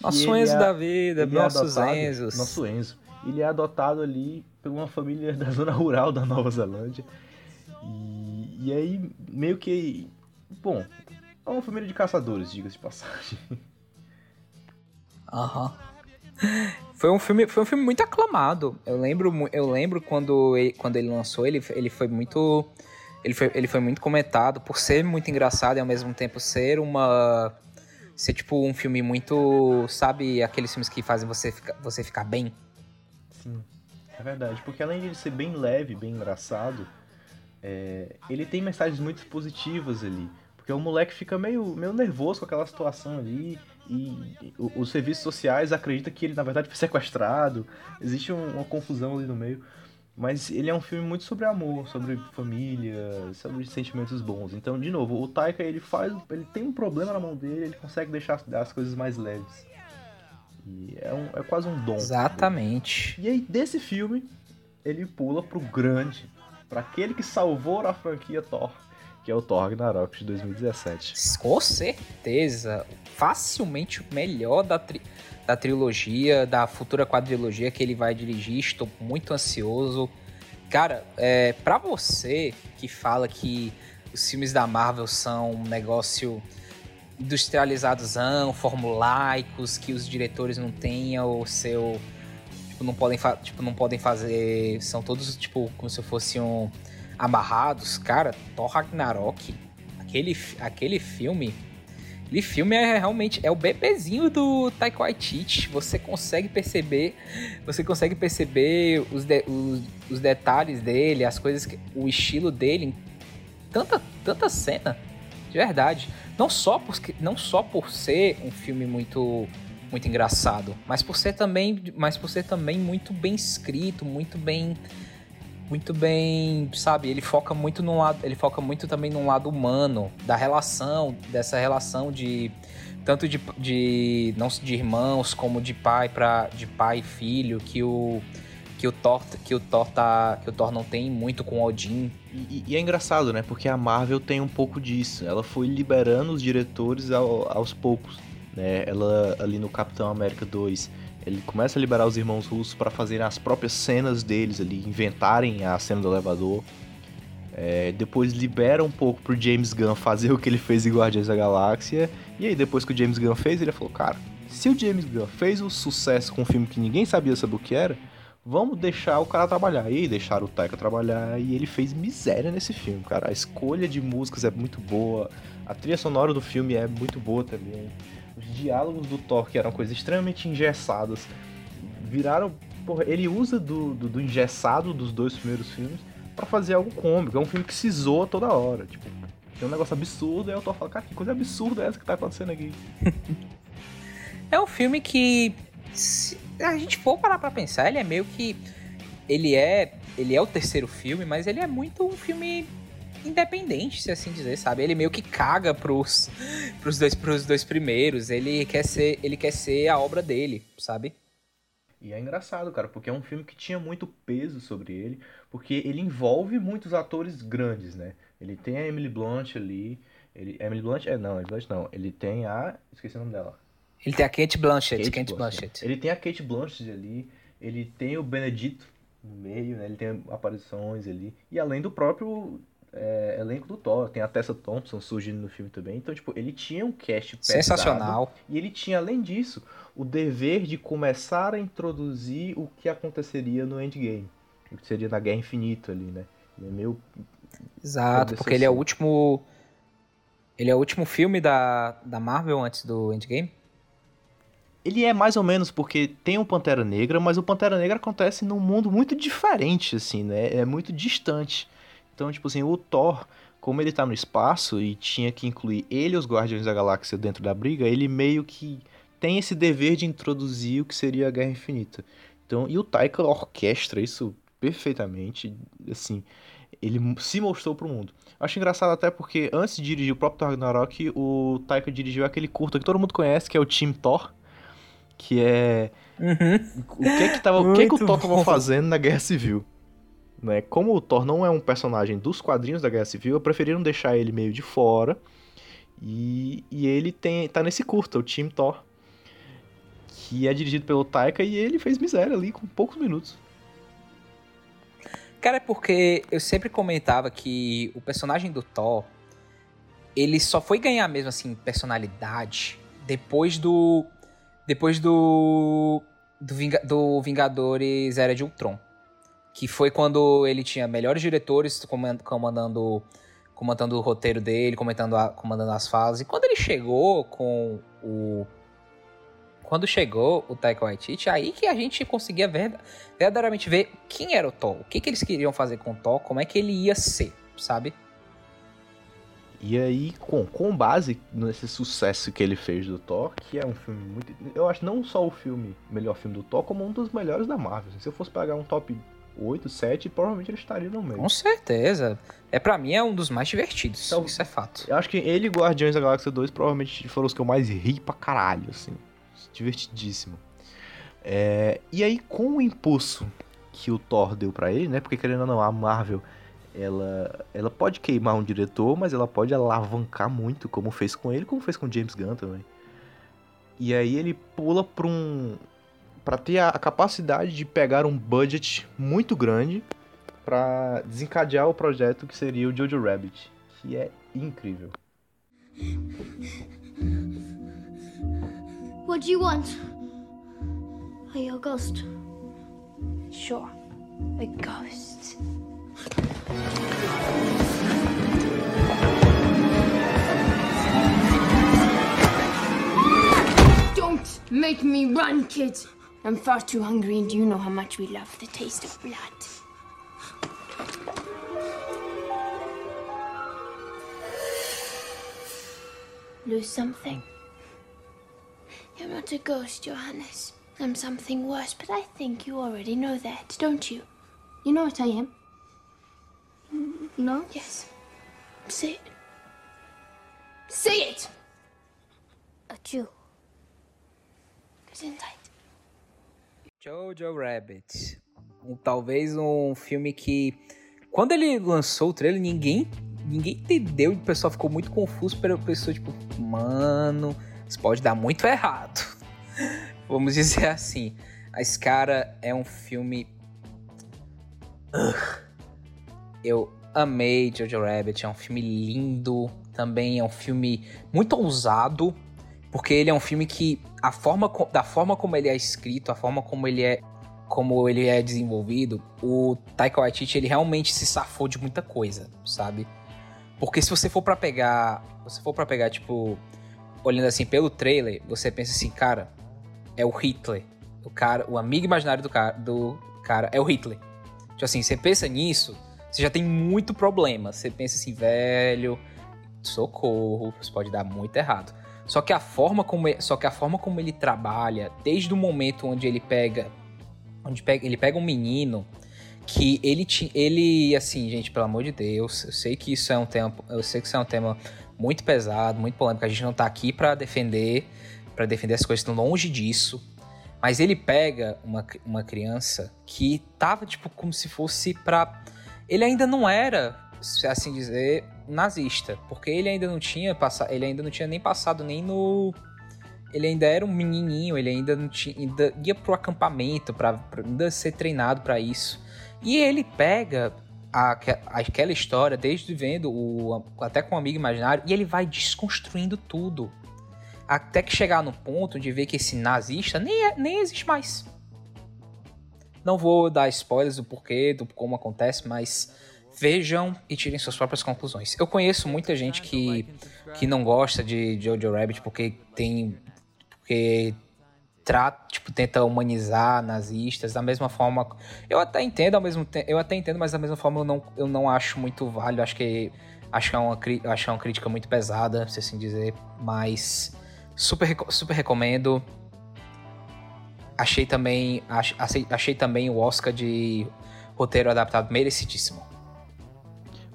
Nosso Enzo é, da vida, nossos é adotado, Enzos. Nosso Enzo. Ele é adotado ali por uma família da zona rural da Nova Zelândia. E, e aí, meio que. Bom, é uma família de caçadores, diga-se de passagem. Aham. Foi um filme, foi um filme muito aclamado. Eu lembro, eu lembro quando ele, quando ele lançou, ele, ele foi muito ele foi, ele foi muito comentado por ser muito engraçado e ao mesmo tempo ser uma ser tipo um filme muito, sabe, aqueles filmes que fazem você ficar, você ficar bem. Sim. É verdade, porque além de ser bem leve, bem engraçado, é, ele tem mensagens muito positivas ali. Porque o moleque fica meio, meio nervoso com aquela situação ali e os serviços sociais acreditam que ele na verdade foi sequestrado. Existe uma confusão ali no meio. Mas ele é um filme muito sobre amor, sobre família, sobre sentimentos bons. Então, de novo, o Taika ele faz, ele tem um problema na mão dele, ele consegue deixar as coisas mais leves. E é, um, é quase um dom. Exatamente. E aí desse filme ele pula pro grande, para aquele que salvou a franquia Thor que é o Thor Ragnarok de 2017. Com certeza. Facilmente o melhor da, tri da trilogia, da futura quadrilogia que ele vai dirigir. Estou muito ansioso. Cara, é, para você que fala que os filmes da Marvel são um negócio industrializadozão, formulaicos, que os diretores não tenham o seu. Tipo, não podem, tipo, não podem fazer. São todos, tipo, como se fosse um amarrados, cara, Thor Ragnarok, aquele, aquele filme, aquele filme é realmente é o bebezinho do Taika Waititi. Você consegue perceber, você consegue perceber os, de, os, os, detalhes dele, as coisas, que, o estilo dele, tanta tanta cena, de verdade. Não só por, não só por ser um filme muito muito engraçado, mas por ser também, mas por ser também muito bem escrito, muito bem muito bem, sabe? Ele foca muito no lado, ele foca muito também no lado humano da relação, dessa relação de tanto de, de não de irmãos como de pai para de pai e filho que o que o Thor que o Thor tá, que o Thor não tem muito com Odin. E, e, é engraçado, né? Porque a Marvel tem um pouco disso. Ela foi liberando os diretores ao, aos poucos, né? Ela ali no Capitão América 2 ele começa a liberar os irmãos russos para fazerem as próprias cenas deles ali, inventarem a cena do elevador. É, depois libera um pouco pro James Gunn fazer o que ele fez em Guardiões da Galáxia. E aí, depois que o James Gunn fez, ele falou: Cara, se o James Gunn fez o sucesso com um filme que ninguém sabia sobre o que era, vamos deixar o cara trabalhar. E aí deixaram o Taika trabalhar e ele fez miséria nesse filme, cara. A escolha de músicas é muito boa, a trilha sonora do filme é muito boa também. Os diálogos do Thor, que eram coisas extremamente engessadas, viraram. Porra, ele usa do, do, do engessado dos dois primeiros filmes para fazer algo cômico. É um filme que se zoa toda hora. Tipo, tem um negócio absurdo, aí o Thor fala, cara, que coisa absurda é essa que tá acontecendo aqui? é um filme que se a gente for parar pra pensar, ele é meio que. Ele é. Ele é o terceiro filme, mas ele é muito um filme independente, se assim dizer, sabe? Ele meio que caga pros, pros, dois, pros dois primeiros. Ele quer, ser, ele quer ser a obra dele, sabe? E é engraçado, cara, porque é um filme que tinha muito peso sobre ele, porque ele envolve muitos atores grandes, né? Ele tem a Emily Blunt ali. Ele, Emily Blunt? É, não, Emily Blunt não. Ele tem a. Esqueci o nome dela. Ele tem a Kate Blanchett, Kate, Kate Blanchett. Blanchett. Ele tem a Kate Blanchett ali, ele tem o Benedito no meio, né? Ele tem aparições ali. E além do próprio é, elenco do Thor, tem a Tessa Thompson surgindo no filme também. Então, tipo, ele tinha um cast pesado, Sensacional. E ele tinha, além disso, o dever de começar a introduzir o que aconteceria no Endgame. O que seria na Guerra Infinita ali, né? Ele é meio... Exato, porque ele é o último... Ele é o último filme da, da Marvel antes do Endgame? ele é mais ou menos porque tem o um Pantera Negra, mas o Pantera Negra acontece num mundo muito diferente, assim, né? É muito distante. Então, tipo assim, o Thor, como ele tá no espaço e tinha que incluir ele e os Guardiões da Galáxia dentro da briga, ele meio que tem esse dever de introduzir o que seria a Guerra Infinita. Então, e o Taika orquestra isso perfeitamente, assim, ele se mostrou pro mundo. Acho engraçado até porque antes de dirigir o próprio Thor Ragnarok, o Taika dirigiu aquele curta que todo mundo conhece, que é o Team Thor, que é uhum. o que que tava, o que que o Thor tava fazendo na Guerra Civil. Né? Como o Thor não é um personagem dos quadrinhos da Guerra Civil, eu preferiram deixar ele meio de fora. E, e ele tem tá nesse curta, o Team Thor, que é dirigido pelo Taika e ele fez miséria ali com poucos minutos. Cara, é porque eu sempre comentava que o personagem do Thor, ele só foi ganhar mesmo assim personalidade depois do depois do, do, Vinga, do Vingadores Era de Ultron. Que foi quando ele tinha melhores diretores comandando, comandando o roteiro dele, comentando a, comandando as falas. E quando ele chegou com o. Quando chegou o Taika Waititi, aí que a gente conseguia verdadeiramente ver quem era o Thor, o que, que eles queriam fazer com o Thor, como é que ele ia ser, sabe? E aí, com, com base nesse sucesso que ele fez do Thor, que é um filme muito. Eu acho não só o filme, melhor filme do Thor, como um dos melhores da Marvel. Se eu fosse pegar um top 8, 7, provavelmente ele estaria no meio. Com certeza. É para mim é um dos mais divertidos. Então, isso é fato. Eu acho que ele e Guardiões da Galáxia 2 provavelmente foram os que eu mais ri pra caralho, assim. Divertidíssimo. É, e aí, com o impulso que o Thor deu para ele, né? Porque querendo ou não, a Marvel ela, ela pode queimar um diretor, mas ela pode alavancar muito, como fez com ele, como fez com James Gunn também. E aí ele pula para um para ter a, capacidade de pegar um budget muito grande para desencadear o projeto que seria o Jojo Rabbit, que é incrível. What do you want? Are you a ghost? Sure, a ghost. Don't make me run, kids. I'm far too hungry, and you know how much we love the taste of blood. Lose something? You're not a ghost, Johannes. I'm something worse, but I think you already know that, don't you? You know what I am? No? Yes. Say it. Say it! A Jew. Gesundheit. Jojo Rabbit. Um, talvez um filme que. Quando ele lançou o trailer, ninguém. Ninguém entendeu. O pessoal ficou muito confuso. Pela pessoa, tipo, mano, isso pode dar muito errado. Vamos dizer assim. Esse cara é um filme. Eu amei Jojo Rabbit, é um filme lindo, também é um filme muito ousado, porque ele é um filme que a forma da forma como ele é escrito, a forma como ele é como ele é desenvolvido, o Taika Waititi ele realmente se safou de muita coisa, sabe? Porque se você for para pegar, se for para pegar tipo olhando assim pelo trailer, você pensa assim, cara, é o Hitler. O cara, o amigo imaginário do cara, do cara é o Hitler. Tipo assim, você pensa nisso, você já tem muito problema. Você pensa assim, velho, socorro, isso pode dar muito errado. Só que a forma como ele, só que a forma como ele trabalha, desde o momento onde ele pega onde pega, ele pega um menino que ele ele assim, gente, pelo amor de Deus, eu sei que isso é um tema, eu sei que isso é um tema muito pesado, muito polêmico, a gente não tá aqui para defender, para defender as coisas, estão longe disso. Mas ele pega uma, uma criança que tava, tipo, como se fosse pra. Ele ainda não era, assim dizer, nazista. Porque ele ainda não tinha passado. Ele ainda não tinha nem passado nem no. Ele ainda era um menininho, ele ainda não tinha. Ainda ia pro acampamento para ainda ser treinado para isso. E ele pega a, aquela história, desde vendo o, até com um amigo imaginário, e ele vai desconstruindo tudo até que chegar no ponto de ver que esse nazista nem, é, nem existe mais. Não vou dar spoilers do porquê, do como acontece, mas vejam e tirem suas próprias conclusões. Eu conheço muita gente que, que não gosta de Jojo Rabbit porque tem. porque trata, tipo, tenta humanizar nazistas da mesma forma. Eu até entendo ao mesmo tempo. Eu até entendo, mas da mesma forma eu não, eu não acho muito válido. Acho que acho que é uma, acho que é uma crítica muito pesada, se assim dizer. Mas Super, super recomendo. Achei também, achei, achei também o Oscar de roteiro adaptado merecidíssimo.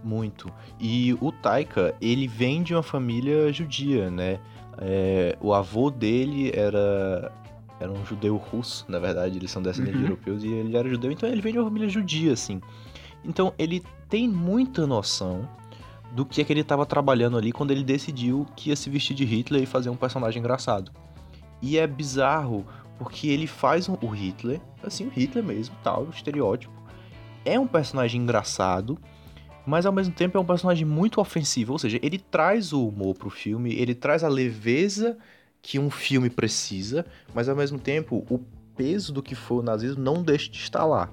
Muito. E o Taika, ele vem de uma família judia, né? É, o avô dele era era um judeu russo, na verdade, eles são descendentes uhum. europeus e ele era judeu, então ele vem de uma família judia, assim. Então ele tem muita noção do que é que ele estava trabalhando ali quando ele decidiu que ia se vestir de Hitler e fazer um personagem engraçado. E é bizarro porque ele faz o Hitler, assim, o Hitler mesmo, tal, o estereótipo. É um personagem engraçado, mas ao mesmo tempo é um personagem muito ofensivo, ou seja, ele traz o humor pro filme, ele traz a leveza que um filme precisa, mas ao mesmo tempo o peso do que foi o nazismo não deixa de estar lá.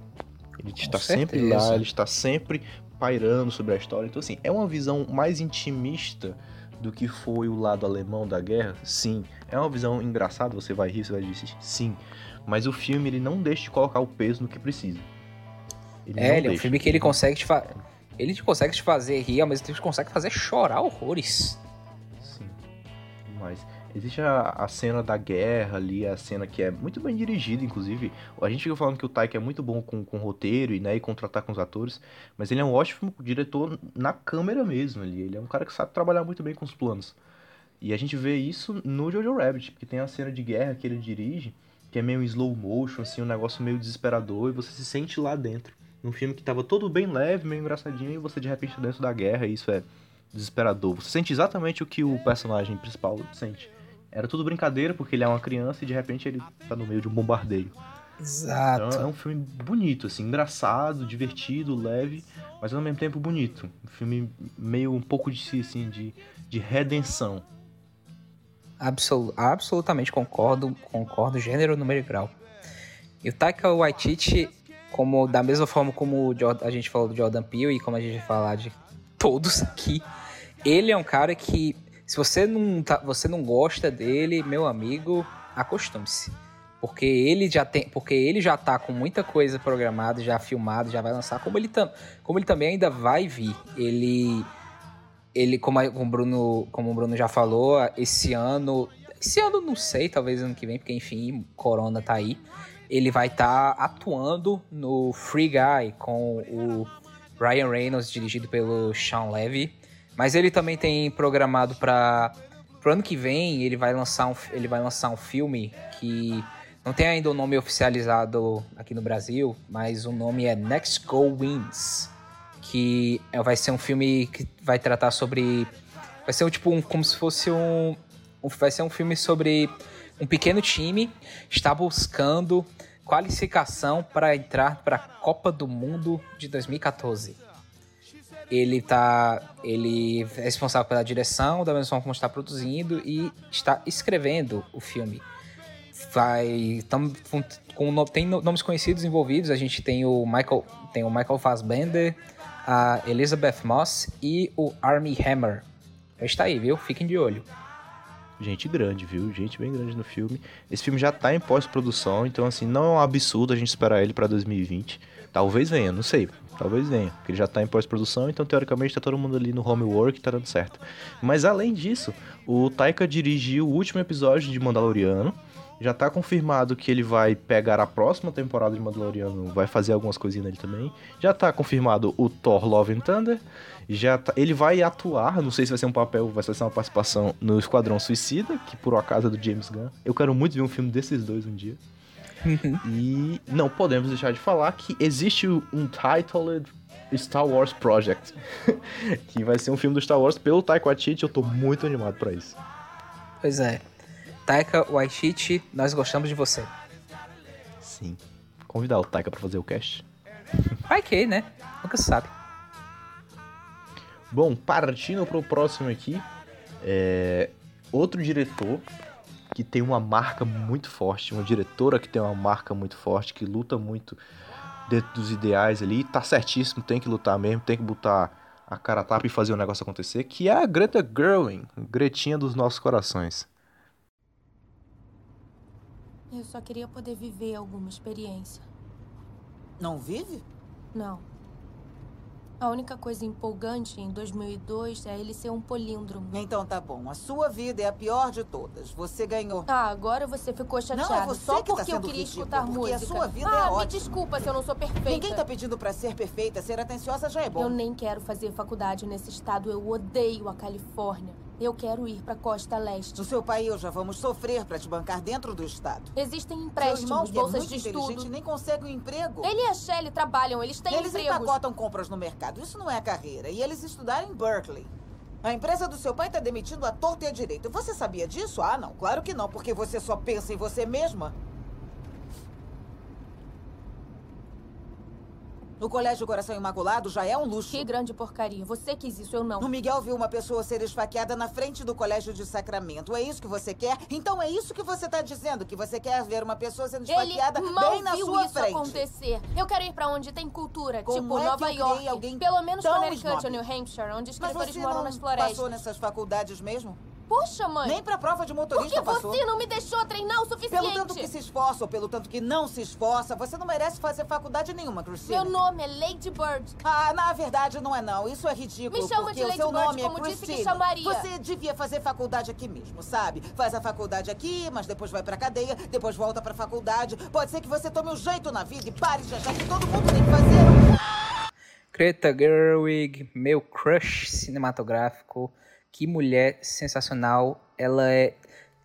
Ele Com está certeza. sempre lá, ele está sempre pairando sobre a história. Então, assim, é uma visão mais intimista do que foi o lado alemão da guerra? Sim. É uma visão engraçada, você vai rir, você vai dizer sim. Mas o filme, ele não deixa de colocar o peso no que precisa. Ele é, ele é um filme que ele consegue te fazer. Ele consegue te fazer rir, ao mesmo tempo consegue fazer chorar horrores. Sim. Mas Existe a, a, cena da guerra ali, a cena que é muito bem dirigida, inclusive. A gente fica falando que o Taika é muito bom com, com roteiro e, né, e contratar com os atores, mas ele é um ótimo diretor na câmera mesmo ali. Ele é um cara que sabe trabalhar muito bem com os planos. E a gente vê isso no Jojo Rabbit, porque tem a cena de guerra que ele dirige, que é meio slow motion, assim, um negócio meio desesperador, e você se sente lá dentro. Num filme que tava todo bem leve, meio engraçadinho, e você de repente tá dentro da guerra, e isso é desesperador. Você sente exatamente o que o personagem principal sente. Era tudo brincadeira, porque ele é uma criança e de repente ele tá no meio de um bombardeio. Exato. Então é um filme bonito, assim, engraçado, divertido, leve, mas ao mesmo tempo bonito. Um filme meio um pouco de si, assim, de, de redenção. Absol absolutamente concordo, concordo, gênero, número e grau. E o Taika Waititi, como, da mesma forma como a gente falou do Jordan Peele e como a gente vai falar de todos aqui, ele é um cara que se você não, tá, você não gosta dele, meu amigo, acostume-se. Porque ele já tem, porque ele já tá com muita coisa programada, já filmado, já vai lançar, como ele, tam, como ele também ainda vai vir. Ele ele como, o Bruno, como o Bruno já falou, esse ano, esse ano não sei, talvez ano que vem, porque enfim, corona tá aí. Ele vai estar tá atuando no Free Guy com o Ryan Reynolds dirigido pelo Sean Levy. Mas ele também tem programado para pro ano que vem, ele vai lançar um, ele vai lançar um filme que não tem ainda o um nome oficializado aqui no Brasil, mas o nome é Next Go Wins, que é, vai ser um filme que vai tratar sobre vai ser um, tipo um, como se fosse um, um vai ser um filme sobre um pequeno time está buscando qualificação para entrar para a Copa do Mundo de 2014 ele tá ele é responsável pela direção da mesma forma como está produzindo e está escrevendo o filme vai tam, com, tem nomes conhecidos envolvidos. A gente tem o Michael, tem o Michael Fassbender, a Elizabeth Moss e o Armie Hammer. Está aí, viu? Fiquem de olho. Gente grande, viu? Gente bem grande no filme. Esse filme já tá em pós-produção, então assim, não é um absurdo a gente esperar ele para 2020. Talvez venha, não sei. Talvez venha, porque ele já tá em pós-produção, então teoricamente tá todo mundo ali no homework tá dando certo. Mas além disso, o Taika dirigiu o último episódio de Mandaloriano. Já tá confirmado que ele vai pegar a próxima temporada de Mandaloriano, vai fazer algumas coisinhas nele também. Já tá confirmado o Thor Love and Thunder. Já tá, ele vai atuar, não sei se vai ser um papel, vai ser uma participação no Esquadrão Suicida, que por acaso é do James Gunn. Eu quero muito ver um filme desses dois um dia. e não podemos deixar de falar que existe um titled Star Wars Project, que vai ser um filme do Star Wars pelo Taika Waititi, eu tô muito animado para isso. Pois é. Taika Waititi, nós gostamos de você. Sim. Convidar o Taika para fazer o cast. Vai que, né? Nunca se sabe. Bom, partindo pro próximo aqui, é... outro diretor que tem uma marca muito forte, uma diretora que tem uma marca muito forte, que luta muito dentro dos ideais ali, tá certíssimo, tem que lutar mesmo, tem que botar a cara a tapa e fazer o negócio acontecer, que é a Greta Gerwig, Gretinha dos nossos corações. Eu só queria poder viver alguma experiência. Não vive? Não. A única coisa empolgante em 2002 é ele ser um políndromo. Então tá bom. A sua vida é a pior de todas. Você ganhou. Ah, agora você ficou chateado. Não, é você só que porque tá eu queria ridículo, escutar porque música. a sua vida ah, é me ótima. desculpa se eu não sou perfeita. Ninguém tá pedindo pra ser perfeita. Ser atenciosa já é bom. Eu nem quero fazer faculdade nesse estado. Eu odeio a Califórnia. Eu quero ir pra Costa Leste. No seu pai e eu já vamos sofrer pra te bancar dentro do estado. Existem irmão, empréstimos, que é bolsas muito de estudo. nem consegue um emprego. Ele e a Shelley trabalham, eles têm Eles empregos. empacotam compras no mercado. Isso não é carreira. E eles estudaram em Berkeley. A empresa do seu pai está demitindo a torta e a direito. Você sabia disso? Ah, não. Claro que não, porque você só pensa em você mesma. O Colégio Coração Imaculado já é um luxo. Que grande porcaria. Você quis isso, eu não. O Miguel viu uma pessoa ser esfaqueada na frente do Colégio de Sacramento. É isso que você quer? Então é isso que você está dizendo? Que você quer ver uma pessoa sendo Ele esfaqueada mal bem na viu sua isso frente? acontecer. Eu quero ir pra onde tem cultura, Como tipo é Nova York. alguém Pelo menos Connecticut ou? New Hampshire, onde escritores você moram nas florestas. passou nessas faculdades mesmo? Poxa, mãe. Nem pra prova de Por motorista que passou. você não me deixou treinar o suficiente? Pelo tanto que se esforça ou pelo tanto que não se esforça, você não merece fazer faculdade nenhuma, Christine. Meu nome é Lady Bird. Ah, na verdade não é não. Isso é ridículo. Me chama porque de o Lady seu Bird nome como é disse que chamaria. Você devia fazer faculdade aqui mesmo, sabe? Faz a faculdade aqui, mas depois vai pra cadeia, depois volta pra faculdade. Pode ser que você tome um jeito na vida e pare de achar que todo mundo tem que fazer. Greta Gerwig, meu crush cinematográfico. Que mulher sensacional. Ela é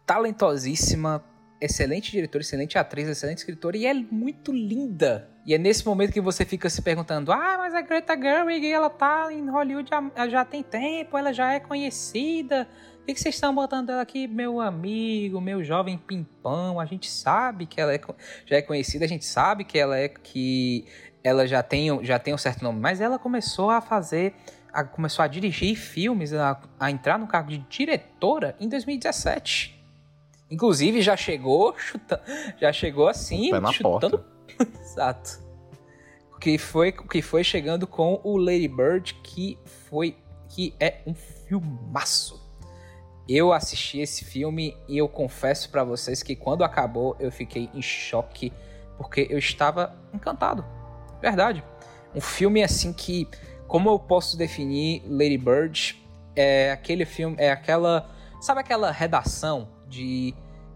talentosíssima, excelente diretora, excelente atriz, excelente escritora e é muito linda. E é nesse momento que você fica se perguntando: ah, mas a Greta Gerwig, ela tá em Hollywood já, já tem tempo, ela já é conhecida. Por que, que vocês estão botando ela aqui, meu amigo, meu jovem pimpão? A gente sabe que ela é, já é conhecida, a gente sabe que ela é que ela já tem, já tem um certo nome, mas ela começou a fazer a, começou a dirigir filmes, a, a, entrar no cargo de diretora em 2017. Inclusive já chegou chutando, já chegou assim, chutando. Exato. Que foi que foi chegando com o Lady Bird, que foi que é um filmaço. Eu assisti esse filme e eu confesso para vocês que quando acabou eu fiquei em choque porque eu estava encantado. Verdade. Um filme assim que como eu posso definir Lady Bird? É aquele filme, é aquela. Sabe aquela redação de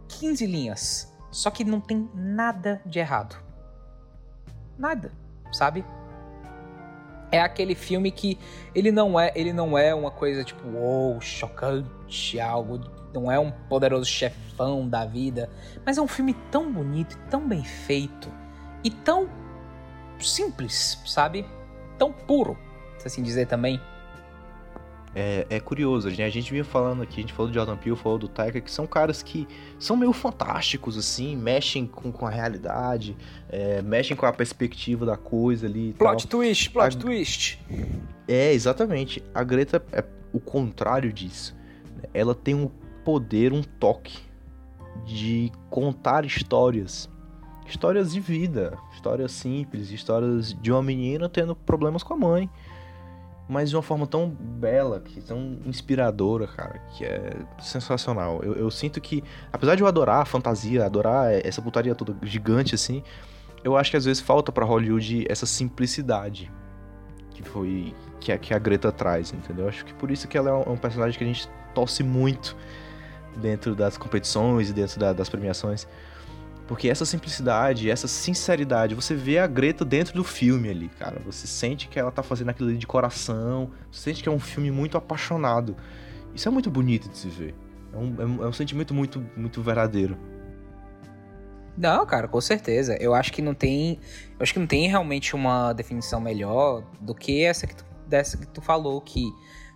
15 linhas? Só que não tem nada de errado. Nada, sabe? É aquele filme que ele não é, ele não é uma coisa tipo, uou, wow, chocante, algo, não é um poderoso chefão da vida, mas é um filme tão bonito, tão bem feito e tão simples, sabe? Tão puro assim dizer também. É, é curioso, né? a gente vinha falando aqui, a gente falou do Jordan Peele, falou do Taika, que são caras que são meio fantásticos, assim, mexem com, com a realidade, é, mexem com a perspectiva da coisa ali. Plot tal. twist, plot a... twist. É, exatamente. A Greta é o contrário disso. Ela tem um poder, um toque de contar histórias. Histórias de vida, histórias simples, histórias de uma menina tendo problemas com a mãe. Mas de uma forma tão bela, que tão inspiradora, cara, que é sensacional. Eu, eu sinto que, apesar de eu adorar a fantasia, adorar essa putaria toda gigante assim, eu acho que às vezes falta para Hollywood essa simplicidade que foi que a, que a Greta traz, entendeu? Acho que por isso que ela é um, um personagem que a gente torce muito dentro das competições e dentro da, das premiações. Porque essa simplicidade, essa sinceridade, você vê a Greta dentro do filme ali, cara. Você sente que ela tá fazendo aquilo ali de coração, você sente que é um filme muito apaixonado. Isso é muito bonito de se ver. É um, é um, é sentimento muito, muito verdadeiro. Não, cara, com certeza. Eu acho que não tem. Eu acho que não tem realmente uma definição melhor do que essa que tu, dessa que tu falou, que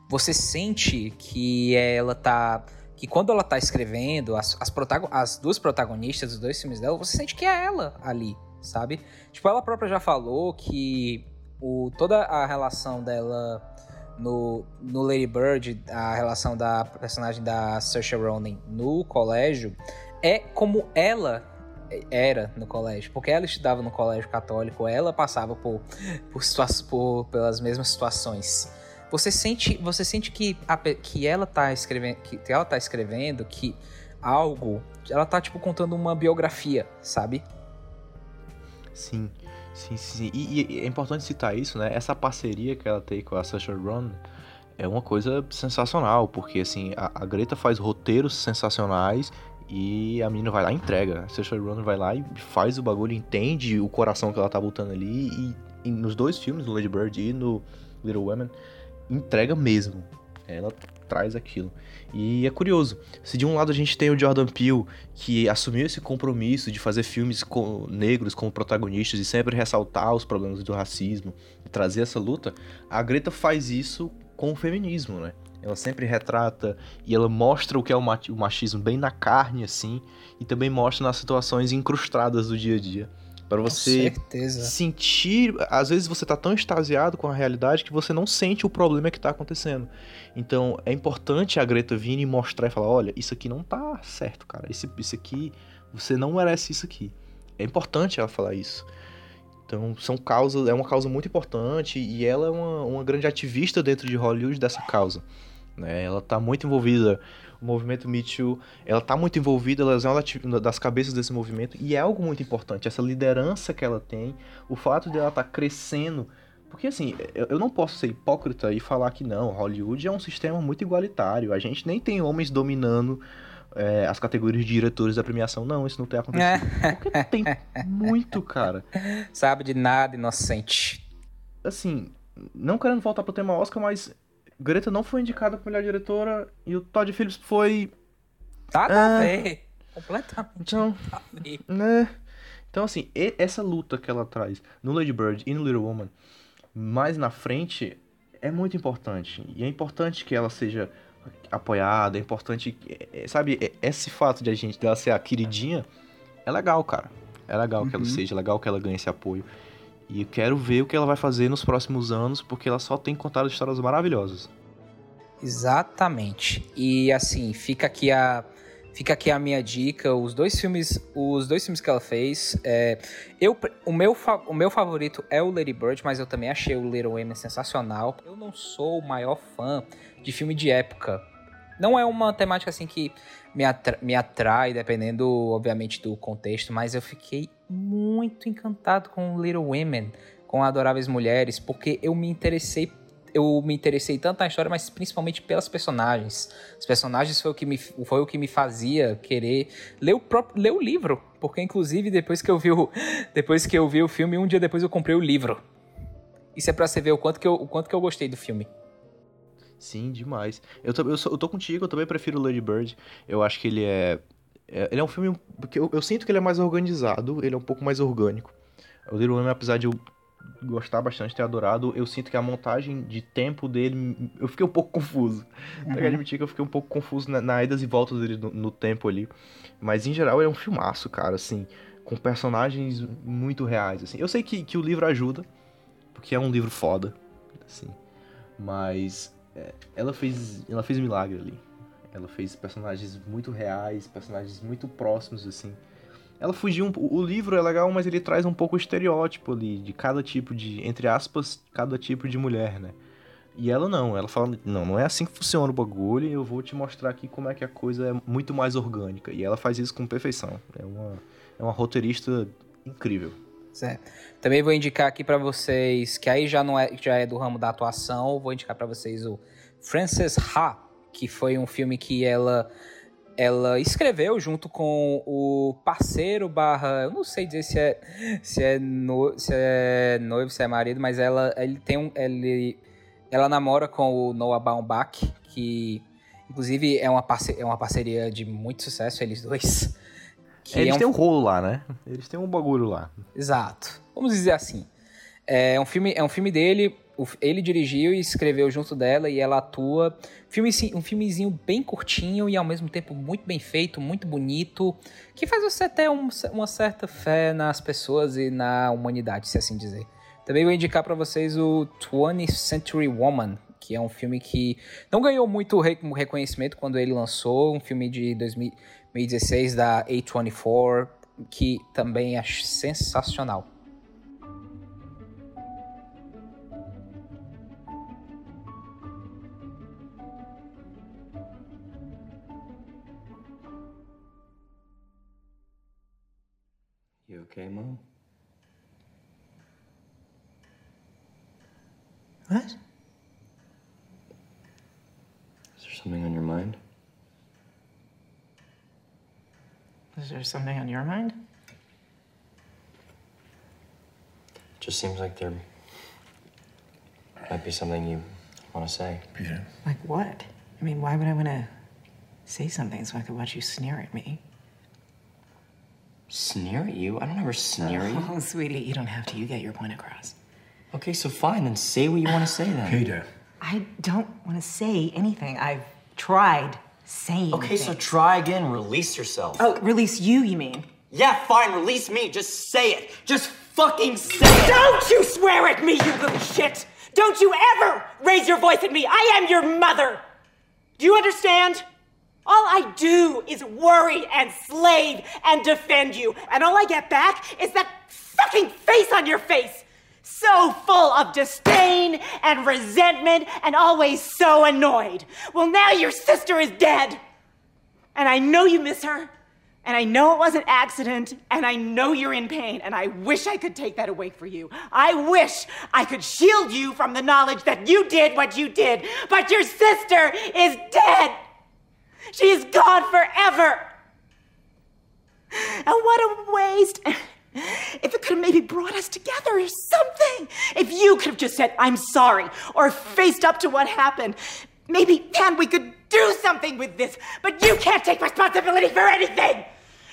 você sente que ela tá. Que quando ela tá escrevendo, as, as, as duas protagonistas dos dois filmes dela, você sente que é ela ali, sabe? Tipo, ela própria já falou que o, toda a relação dela no, no Lady Bird, a relação da personagem da Saoirse Ronan no colégio, é como ela era no colégio, porque ela estudava no colégio católico, ela passava por, por, por pelas mesmas situações. Você sente, você sente que, a, que ela tá escrevendo, que ela tá escrevendo que algo, ela tá tipo contando uma biografia, sabe? Sim, sim, sim. E, e é importante citar isso, né? Essa parceria que ela tem com a Saoirse Ronan é uma coisa sensacional, porque assim, a, a Greta faz roteiros sensacionais e a menina vai lá e entrega. A Saoirse Ronan vai lá e faz o bagulho, entende o coração que ela tá botando ali. E, e nos dois filmes, no Lady Bird e no Little Women, entrega mesmo. Ela traz aquilo. E é curioso. Se de um lado a gente tem o Jordan Peele, que assumiu esse compromisso de fazer filmes com negros como protagonistas e sempre ressaltar os problemas do racismo e trazer essa luta, a Greta faz isso com o feminismo, né? Ela sempre retrata e ela mostra o que é o machismo bem na carne, assim, e também mostra nas situações incrustadas do dia a dia. Para você sentir. Às vezes você tá tão extasiado com a realidade que você não sente o problema que tá acontecendo. Então é importante a Greta vir e mostrar e falar: olha, isso aqui não tá certo, cara. Isso, isso aqui. Você não merece isso aqui. É importante ela falar isso. Então, são causas, é uma causa muito importante e ela é uma, uma grande ativista dentro de Hollywood dessa causa. Né? Ela está muito envolvida, o movimento Me Too, ela está muito envolvida, ela é uma das cabeças desse movimento e é algo muito importante, essa liderança que ela tem, o fato de ela estar tá crescendo, porque assim, eu não posso ser hipócrita e falar que não, Hollywood é um sistema muito igualitário, a gente nem tem homens dominando é, as categorias de diretores da premiação. Não, isso não tem acontecido. É. Porque tem muito, cara. Sabe de nada, inocente. Assim, não querendo voltar pro tema Oscar, mas Greta não foi indicada pra melhor diretora e o Todd Phillips foi. Tá, tá, é... Completamente. Então, né? Então, assim, essa luta que ela traz no Lady Bird e no Little Woman, mais na frente, é muito importante. E é importante que ela seja apoiada, é importante. É, sabe, é, esse fato de a gente dela ser a queridinha é legal, cara. É legal uhum. que ela uhum. seja, é legal que ela ganhe esse apoio. E eu quero ver o que ela vai fazer nos próximos anos, porque ela só tem contado histórias maravilhosas. Exatamente. E assim, fica aqui a fica aqui a minha dica, os dois filmes, os dois filmes que ela fez, é, eu o meu o meu favorito é o Lady Bird, mas eu também achei o Little Women sensacional. Eu não sou o maior fã de filme de época. Não é uma temática assim que me, atra me atrai, dependendo, obviamente, do contexto, mas eu fiquei muito encantado com Little Women, com Adoráveis Mulheres, porque eu me interessei eu me interessei tanto na história, mas principalmente pelas personagens. Os personagens foi o que me, foi o que me fazia querer ler o próprio ler o livro, porque inclusive depois que eu vi o, depois que eu vi o filme, um dia depois eu comprei o livro. Isso é para você ver o quanto que eu, o quanto que eu gostei do filme. Sim, demais. Eu, eu, eu tô contigo, eu também prefiro Lady Bird. Eu acho que ele é. é ele é um filme. Porque eu, eu, sinto que ele é mais organizado, ele é um pouco mais orgânico. O Little Women, apesar de eu gostar bastante, ter adorado, eu sinto que a montagem de tempo dele. Eu fiquei um pouco confuso. Uhum. Tenho que admitir que eu fiquei um pouco confuso na, na idas e voltas dele no, no tempo ali. Mas em geral ele é um filmaço, cara, assim. Com personagens muito reais, assim. Eu sei que, que o livro ajuda, porque é um livro foda, assim. Mas ela fez ela fez milagre ali. Ela fez personagens muito reais, personagens muito próximos, assim. Ela fugiu um O livro é legal, mas ele traz um pouco o estereótipo ali de cada tipo de, entre aspas, cada tipo de mulher, né? E ela não, ela fala, não, não é assim que funciona o bagulho, eu vou te mostrar aqui como é que a coisa é muito mais orgânica. E ela faz isso com perfeição. É uma, é uma roteirista incrível. Também vou indicar aqui para vocês, que aí já não é, já é do ramo da atuação, vou indicar para vocês o Frances Ha, que foi um filme que ela ela escreveu junto com o parceiro barra, eu não sei dizer se é se é, no, se é noivo, se é marido, mas ela ele tem um ele ela namora com o Noah Baumbach, que inclusive é uma, parceria, é uma parceria de muito sucesso, eles dois. Eles é um... têm um rolo lá, né? Eles têm um bagulho lá. Exato. Vamos dizer assim. É um filme, é um filme dele, ele dirigiu e escreveu junto dela e ela atua. Filme, um filmezinho bem curtinho e ao mesmo tempo muito bem feito, muito bonito, que faz você ter um, uma certa fé nas pessoas e na humanidade, se assim dizer. Também vou indicar para vocês o 20th Century Woman, que é um filme que não ganhou muito reconhecimento quando ele lançou, um filme de 2016 da A24, que também é sensacional. You okay, Mom? What? Is there something on your mind? Is there something on your mind? It just seems like there might be something you want to say. Peter. Like what? I mean, why would I want to say something so I could watch you sneer at me? Sneer at you? I don't ever sneer at you. Oh, sweetie, you don't have to. You get your point across. Okay, so fine, then say what you want to say then. Peter. I don't want to say anything. I've tried saying. Okay, so try again. Release yourself. Oh, release you, you mean? Yeah, fine, release me. Just say it. Just fucking say it. Don't you swear at me, you little shit! Don't you ever raise your voice at me! I am your mother! Do you understand? All I do is worry and slave and defend you, and all I get back is that fucking face on your face! So full of disdain and resentment and always so annoyed. Well, now your sister is dead. And I know you miss her. And I know it was an accident, and I know you're in pain, and I wish I could take that away for you. I wish I could shield you from the knowledge that you did what you did, but your sister is dead. She is gone forever. And what a waste. If it could have maybe brought us together or something. If you could have just said, I'm sorry, or faced up to what happened, maybe then we could do something with this. But you can't take responsibility for anything.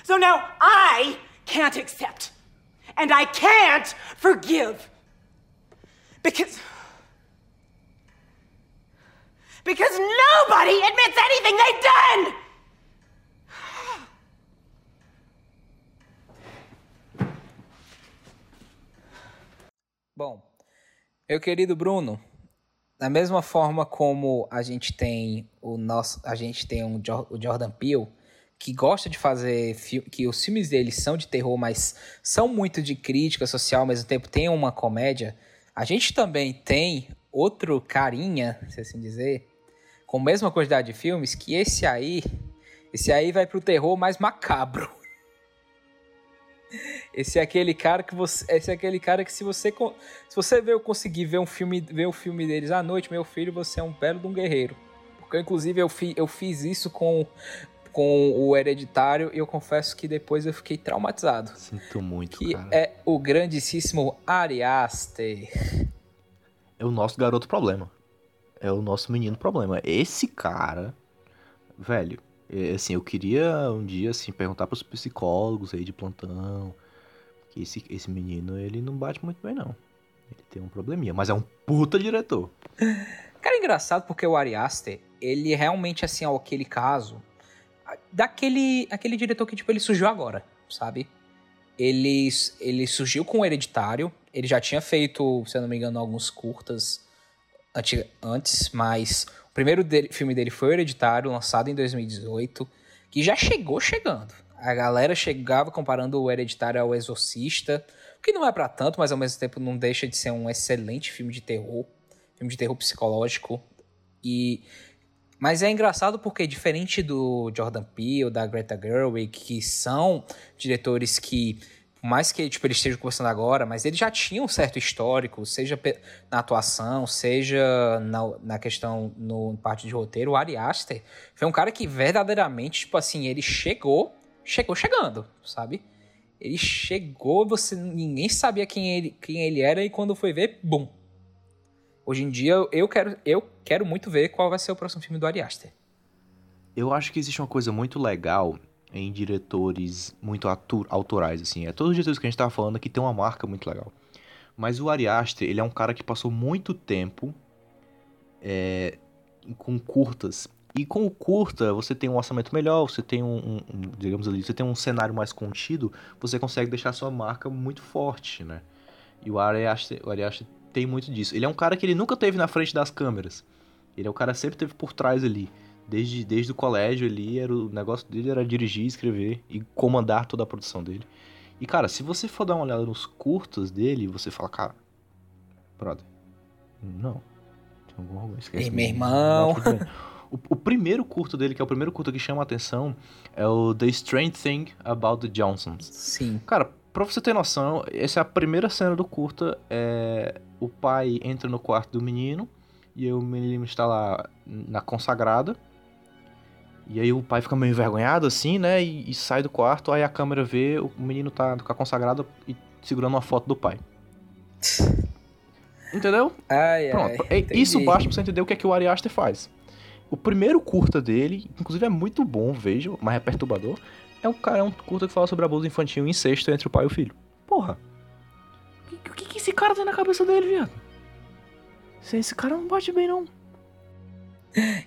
So now I can't accept. And I can't forgive. Because. Because nobody admits anything they've done! Bom, meu querido Bruno, da mesma forma como a gente tem o nosso, a gente tem um, o Jordan Peele que gosta de fazer que os filmes dele são de terror, mas são muito de crítica social, ao mesmo tempo tem uma comédia. A gente também tem outro carinha, se assim dizer, com a mesma quantidade de filmes, que esse aí, esse aí vai pro terror mais macabro. Esse é aquele cara que você, esse é aquele cara que se você se você ver eu conseguir ver um filme, ver o um filme deles à noite, meu filho, você é um belo de um guerreiro. Porque inclusive eu, fi, eu fiz isso com com o Hereditário e eu confesso que depois eu fiquei traumatizado. Sinto muito, que cara. é o grandíssimo Ari Aster. É o nosso garoto problema. É o nosso menino problema. Esse cara, velho, é, assim, eu queria um dia assim perguntar para os psicólogos aí de plantão que esse, esse menino ele não bate muito bem não. Ele tem um probleminha, mas é um puta diretor. Cara, é engraçado porque o Ari Aster, ele realmente assim, ó, aquele caso daquele aquele diretor que tipo ele surgiu agora, sabe? Ele ele surgiu com o Hereditário, ele já tinha feito, se eu não me engano, alguns curtas antes, mas O primeiro dele, filme dele foi Hereditário, lançado em 2018, que já chegou chegando. A galera chegava comparando o Hereditário ao Exorcista, que não é para tanto, mas ao mesmo tempo não deixa de ser um excelente filme de terror, filme de terror psicológico. E mas é engraçado porque diferente do Jordan Peele, da Greta Gerwig, que são diretores que mais que tipo, eles estejam conversando agora, mas eles já tinham um certo histórico, seja na atuação, seja na, na questão no parte de roteiro. O Ari Aster foi um cara que verdadeiramente, tipo assim, ele chegou, chegou chegando, sabe? Ele chegou, você ninguém sabia quem ele, quem ele era e quando foi ver, bum. Hoje em dia eu quero, eu quero muito ver qual vai ser o próximo filme do Ari Aster. Eu acho que existe uma coisa muito legal em diretores muito autorais, assim. É todos os diretores que a gente tava falando aqui tem uma marca muito legal. Mas o Ari Aster, ele é um cara que passou muito tempo é, com curtas. E com o curta, você tem um orçamento melhor, você tem um, um, um, digamos ali, você tem um cenário mais contido, você consegue deixar sua marca muito forte, né? E o Ari Aster, o Ari Aster tem muito disso. Ele é um cara que ele nunca teve na frente das câmeras. Ele é o cara que sempre teve por trás ali. Desde, desde o colégio ali, era, o negócio dele era dirigir, escrever e comandar toda a produção dele. E, cara, se você for dar uma olhada nos curtos dele, você fala, cara, brother, não. Esquece. Ei, meu irmão. O, o, primeiro curto dele, que é o primeiro curto que chama a atenção, é o The Strange Thing About the Johnsons. Sim. Cara, pra você ter noção, essa é a primeira cena do curta. É... O pai entra no quarto do menino, e o menino está lá na consagrada. E aí o pai fica meio envergonhado assim, né? E, e, sai do quarto, aí a câmera vê o menino tá com a consagrada e segurando uma foto do pai. Entendeu? Ai, Pronto. Ai, Isso basta pra você entender o que é que o Ari Aster faz. O primeiro curta dele, inclusive é muito bom, vejo, mas é perturbador. É um, cara, é um curta que fala sobre abuso infantil e incesto entre o pai e o filho. Porra. O que, que, que esse cara tem na cabeça dele, viado? Esse cara não bate bem, não.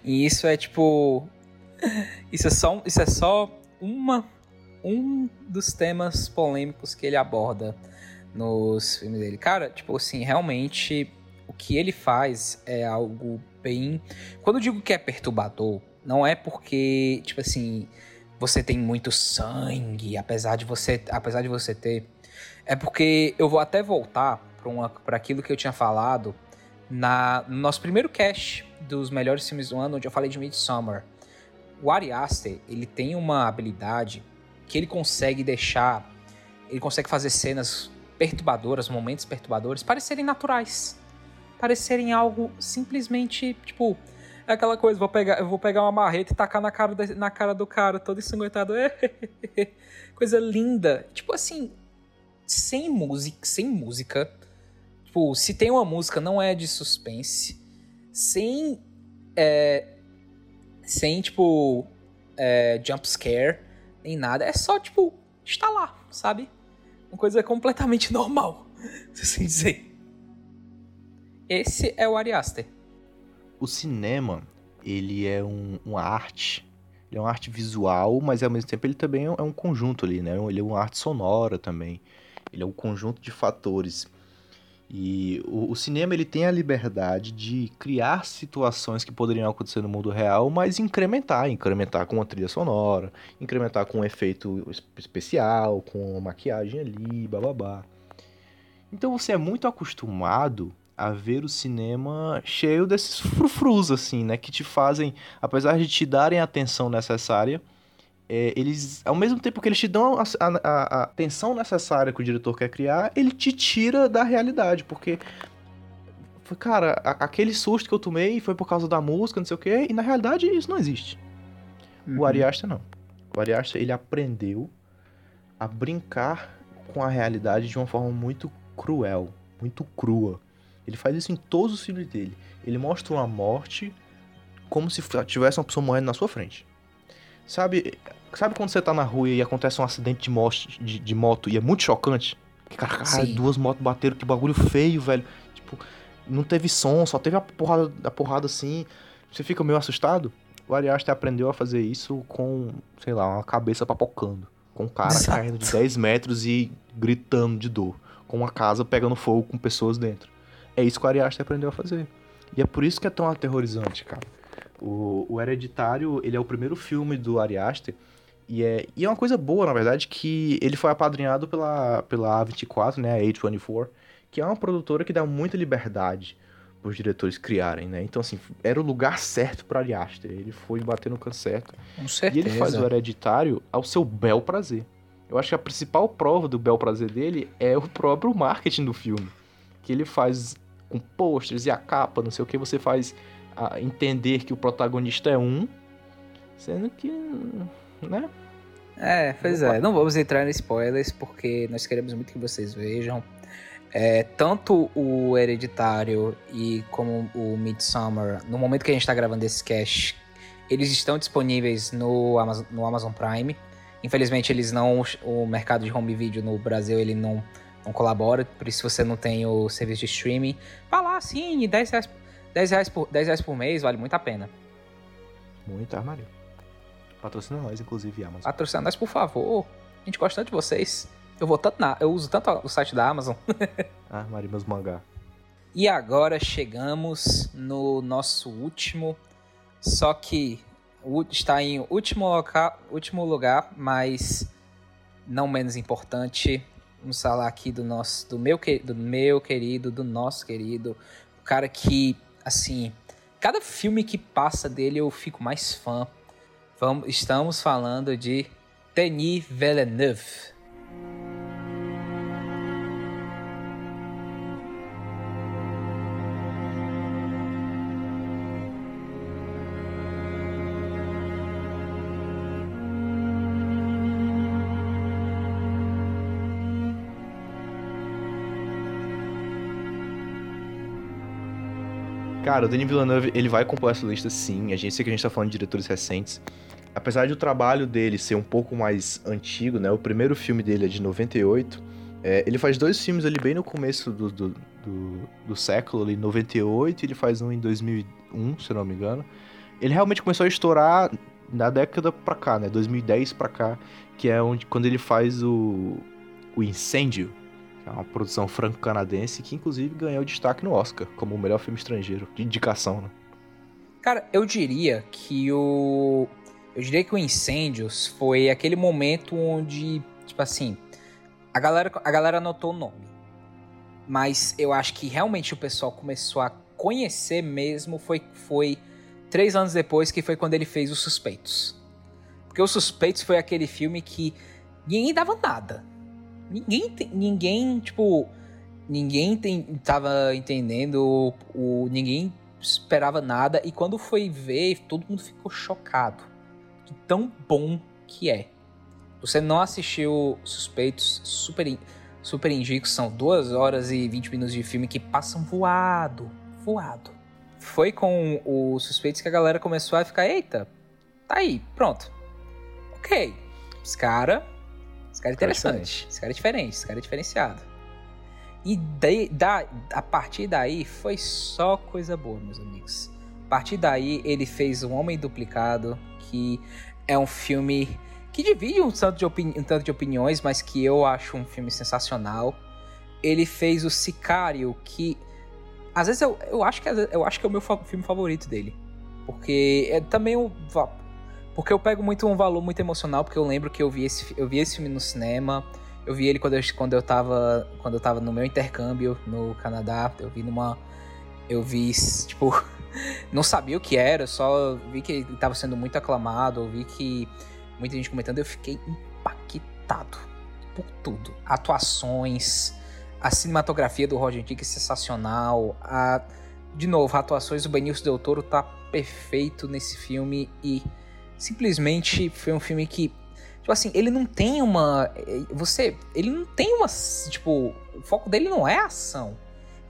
E isso é tipo isso é só, isso é só uma, um dos temas polêmicos que ele aborda nos filmes dele. Cara, tipo assim, realmente o que ele faz é algo bem. Quando eu digo que é perturbador, não é porque, tipo assim, você tem muito sangue, apesar de você, apesar de você ter. É porque eu vou até voltar para aquilo que eu tinha falado na, no nosso primeiro cast dos melhores filmes do ano, onde eu falei de Midsommar. O Ari Aster, ele tem uma habilidade que ele consegue deixar, ele consegue fazer cenas perturbadoras, momentos perturbadores, parecerem naturais. Parecerem algo simplesmente, tipo, é aquela coisa, vou pegar, eu vou pegar uma marreta e tacar na cara, na cara do cara, todo ensanguentado. coisa linda. Tipo assim, sem música, sem música. Tipo, se tem uma música, não é de suspense. Sem é, sem, tipo, é, jump scare, nem nada. É só, tipo, estar lá, sabe? Uma coisa completamente normal, se assim dizer. Esse é o Ari Aster. O cinema, ele é um, uma arte. Ele é uma arte visual, mas ao mesmo tempo ele também é um conjunto ali, né? Ele é uma arte sonora também. Ele é um conjunto de fatores. E o, o, cinema ele tem a liberdade de criar situações que poderiam acontecer no mundo real, mas incrementar, incrementar com uma trilha sonora, incrementar com um efeito especial, com uma maquiagem ali, bababá. Então você é muito acostumado a ver o cinema cheio desses frufrus assim, né, que te fazem, apesar de te darem a atenção necessária, é, eles, ao mesmo tempo que eles te dão a, a, a, atenção necessária que o diretor quer criar, ele te tira da realidade, porque cara, aquele susto que eu tomei foi por causa da música, não sei o quê, e na realidade isso não existe. Uhum. O Ari Aster não. O Ari Aster, ele aprendeu a brincar com a realidade de uma forma muito cruel, muito crua. Ele faz isso em todos os filmes dele. Ele mostra uma morte como se tivesse uma pessoa morrendo na sua frente. Sabe, sabe quando você tá na rua e acontece um acidente de, moto, de, de moto e é muito chocante? Que, cara, duas motos bateram, que bagulho feio, velho. Tipo, não teve som, só teve a porrada, a porrada assim. Você fica meio assustado? O Ari Aster aprendeu a fazer isso com, sei lá, uma cabeça papocando. Com um cara Exato. caindo de 10 metros e gritando de dor. Com uma casa pegando fogo com pessoas dentro. É isso que o Ari Aster aprendeu a fazer. E é por isso que é tão aterrorizante, cara. O, o Hereditário, ele é o primeiro filme do Ari Aster, e é, e é uma coisa boa, na verdade, que ele foi apadrinhado pela, pela A24, né, a A24, que é uma produtora que dá muita liberdade para os diretores criarem, né? Então, assim, era o lugar certo para Ari Aster. Ele foi bater no canto certo. Com certeza. E ele faz o Hereditário ao seu bel prazer. Eu acho que a principal prova do bel prazer dele é o próprio marketing do filme. Que ele faz com posters e a capa, não sei o que, você faz a entender que o protagonista é um, sendo que, né? É, pois é. Não vamos entrar em spoilers porque nós queremos muito que vocês vejam. É, tanto o Hereditário e como o Midsummer, no momento que a gente está gravando esse cast, eles estão disponíveis no Amazon, no Amazon Prime. Infelizmente, eles não. O mercado de home video no Brasil ele não, não colabora. Por isso, se você não tem o serviço de streaming, vá lá sim, 10 reais, 10 reais, por, 10 reais por mês, vale muito a pena. Muito armário. Patrocina nós, inclusive, Amazon. Patrocina nós, por favor. A gente gosta tanto de vocês. Eu vou tanto na, eu uso tanto o site da Amazon. ah, Maria, meus mangá. E agora chegamos no nosso último, só que está em último, loca, último lugar, mas não menos importante. Vamos falar aqui do nosso, do meu, do meu querido, do nosso querido, o cara que, assim, cada filme que passa dele eu fico mais fã. Vamos, estamos falando de Denis Villeneuve. Cara, o Denis Villeneuve, ele vai compor essa lista sim. A gente sei que a gente tá falando de diretores recentes. Apesar de o trabalho dele ser um pouco mais antigo, né? O primeiro filme dele é de 98. É, ele faz dois filmes ali bem no começo do, do, do, do século, ali, 98, e ele faz um em 2001, se não me engano. Ele realmente começou a estourar na década pra cá, né? 2010 pra cá, que é onde, quando ele faz o, o Incêndio, é uma produção franco-canadense que inclusive ganhou destaque no Oscar como o melhor filme estrangeiro, de indicação, né? Cara, eu diria que o. Eu diria que o Incêndios foi aquele momento onde, tipo assim, a galera, a galera anotou o nome. Mas eu acho que realmente o pessoal começou a conhecer mesmo foi, foi três anos depois, que foi quando ele fez Os Suspeitos. Porque Os Suspeitos foi aquele filme que ninguém dava nada. Ninguém, ninguém, tipo, ninguém tem, tava entendendo, o, ninguém esperava nada, e quando foi ver, todo mundo ficou chocado de tão bom que é. Você não assistiu Suspeitos, super, super indico, são 2 horas e 20 minutos de filme que passam voado, voado. Foi com o Suspeitos que a galera começou a ficar, eita, tá aí, pronto. Ok, esse cara cara é interessante. Esse cara é diferente, esse cara é diferenciado. E daí, da, a partir daí foi só coisa boa, meus amigos. A partir daí ele fez Um Homem Duplicado, que é um filme que divide um tanto, de um tanto de opiniões, mas que eu acho um filme sensacional. Ele fez o Sicário, que às vezes eu, eu acho que eu acho que é o meu filme favorito dele. Porque é também um porque eu pego muito um valor muito emocional, porque eu lembro que eu vi esse, eu vi esse filme no cinema. Eu vi ele quando eu, quando eu tava. Quando eu tava no meu intercâmbio no Canadá. Eu vi numa. Eu vi, tipo. não sabia o que era, só vi que ele tava sendo muito aclamado, eu vi que muita gente comentando, eu fiquei impactado por tudo. Atuações, a cinematografia do Roger Dick é sensacional, a, de novo, atuações do Benício Del Toro tá perfeito nesse filme e simplesmente foi um filme que tipo assim, ele não tem uma você, ele não tem uma, tipo, o foco dele não é a ação.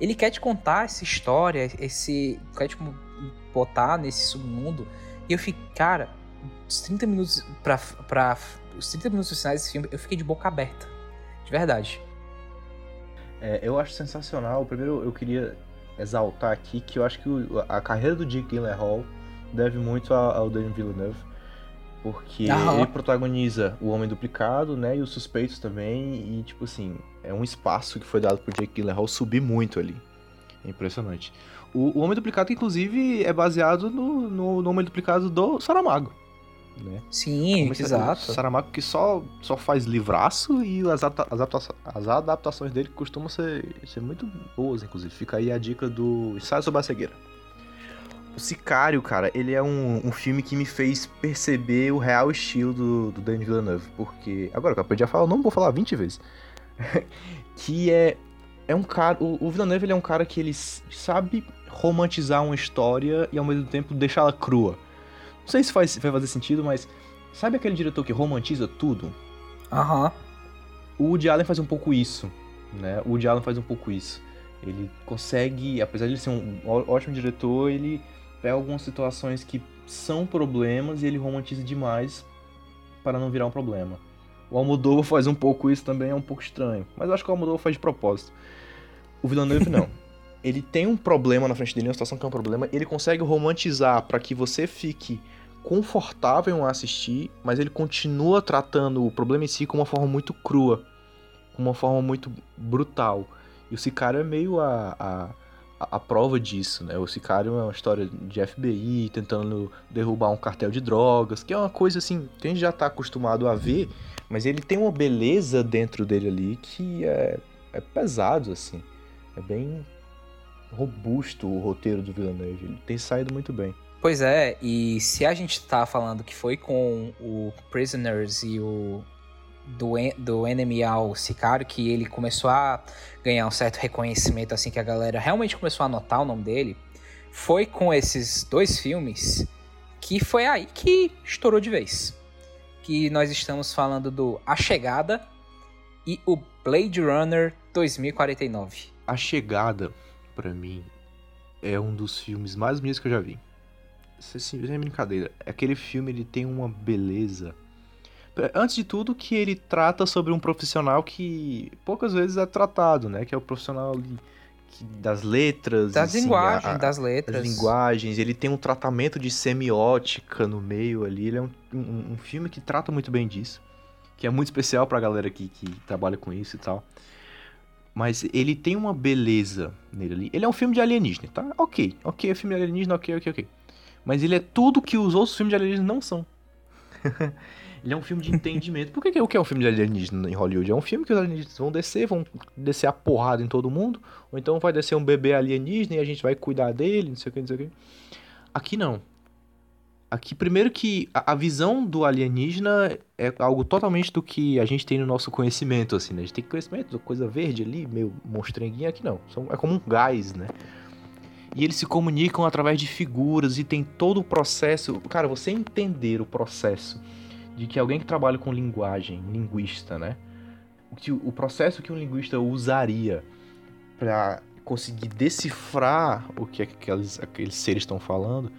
Ele quer te contar essa história, esse quer te botar nesse submundo. E eu fiquei, cara, os 30 minutos para para os 30 minutos finais desse filme, eu fiquei de boca aberta. De verdade. É, eu acho sensacional. Primeiro, eu queria exaltar aqui que eu acho que a carreira do Dick Gyllenhaal deve muito ao Denis Villeneuve porque Aham. ele protagoniza o Homem Duplicado, né? E os Suspeitos também. E, tipo assim, é um espaço que foi dado pro Jake Gyllenhaal subir muito ali. É impressionante. O, o Homem Duplicado, inclusive, é baseado no, no, no Homem Duplicado do Saramago. Né? Sim, exato. Saramago que só, só faz livraço e as, adapta as adaptações dele costumam ser, ser muito boas, inclusive. Fica aí a dica do Ensaio sobre a Cegueira. O Sicário, cara, ele é um, um filme que me fez perceber o real estilo do, do Denis Villeneuve. Porque, agora que eu aprendi a falar, eu não vou falar 20 vezes. que é, é um cara. O, o Villeneuve ele é um cara que ele sabe romantizar uma história e ao mesmo tempo deixá-la crua. Não sei se faz, vai fazer sentido, mas sabe aquele diretor que romantiza tudo? Aham. Uhum. O Woody Allen faz um pouco isso, né? O Woody Allen faz um pouco isso. Ele consegue, apesar de ele ser um ótimo diretor, ele pega algumas situações que são problemas e ele romantiza demais para não virar um problema. O Almodóvar faz um pouco isso também, é um pouco estranho. Mas eu acho que o Almodóvar faz de propósito. O Villeneuve não. ele tem um problema na frente dele, uma situação que é um problema, ele consegue romantizar para que você fique confortável em assistir, mas ele continua tratando o problema em si com uma forma muito crua, com uma forma muito brutal. E o Sicário é meio a, a, a, prova disso, né? O Sicário é uma história de FBI tentando derrubar um cartel de drogas, que é uma coisa assim que a gente já está acostumado a ver, mas ele tem uma beleza dentro dele ali que é, é pesado, assim. É bem robusto o roteiro do Villeneuve. Ele tem saído muito bem. Pois é, e se a gente tá falando que foi com o Prisoners e o do, do Enemy ao Sicário que ele começou a ganhar um certo reconhecimento, assim, que a galera realmente começou a notar o nome dele, foi com esses dois filmes que foi aí que estourou de vez. Que nós estamos falando do A Chegada e o Blade Runner 2049. A Chegada, para mim, é um dos filmes mais bonitos que eu já vi. Sem brincadeira. Aquele filme ele tem uma beleza. Antes de tudo, que ele trata sobre um profissional que poucas vezes é tratado, né? Que é o profissional ali das letras. Das assim, linguagens, a, das letras. Das linguagens. Ele tem um tratamento de semiótica no meio ali. Ele é um, um, um filme que trata muito bem disso. Que é muito especial pra galera que, que trabalha com isso e tal. Mas ele tem uma beleza nele ali. Ele é um filme de alienígena, tá? Ok, ok, é filme de alienígena, ok, ok, ok. Mas ele é tudo que os outros filmes de alienígena não são. ele é um filme de entendimento. Por que, que, o que é um filme de alienígena em Hollywood? É um filme que os alienígenas vão descer, vão descer a porrada em todo mundo. Ou então vai descer um bebê alienígena e a gente vai cuidar dele, não sei o que, não sei o que. Aqui não. Aqui, primeiro que a, visão do alienígena é algo totalmente do que a gente tem no nosso conhecimento, assim, né? A gente tem conhecimento, coisa verde ali, meio monstrenguinha, aqui não. É como um gás, né? E eles se comunicam através de figuras e tem todo o processo. Cara, você entender o processo de que alguém que trabalha com linguagem, linguista, né? O, que, o processo que um linguista usaria para conseguir decifrar o que aqueles, aqueles seres estão falando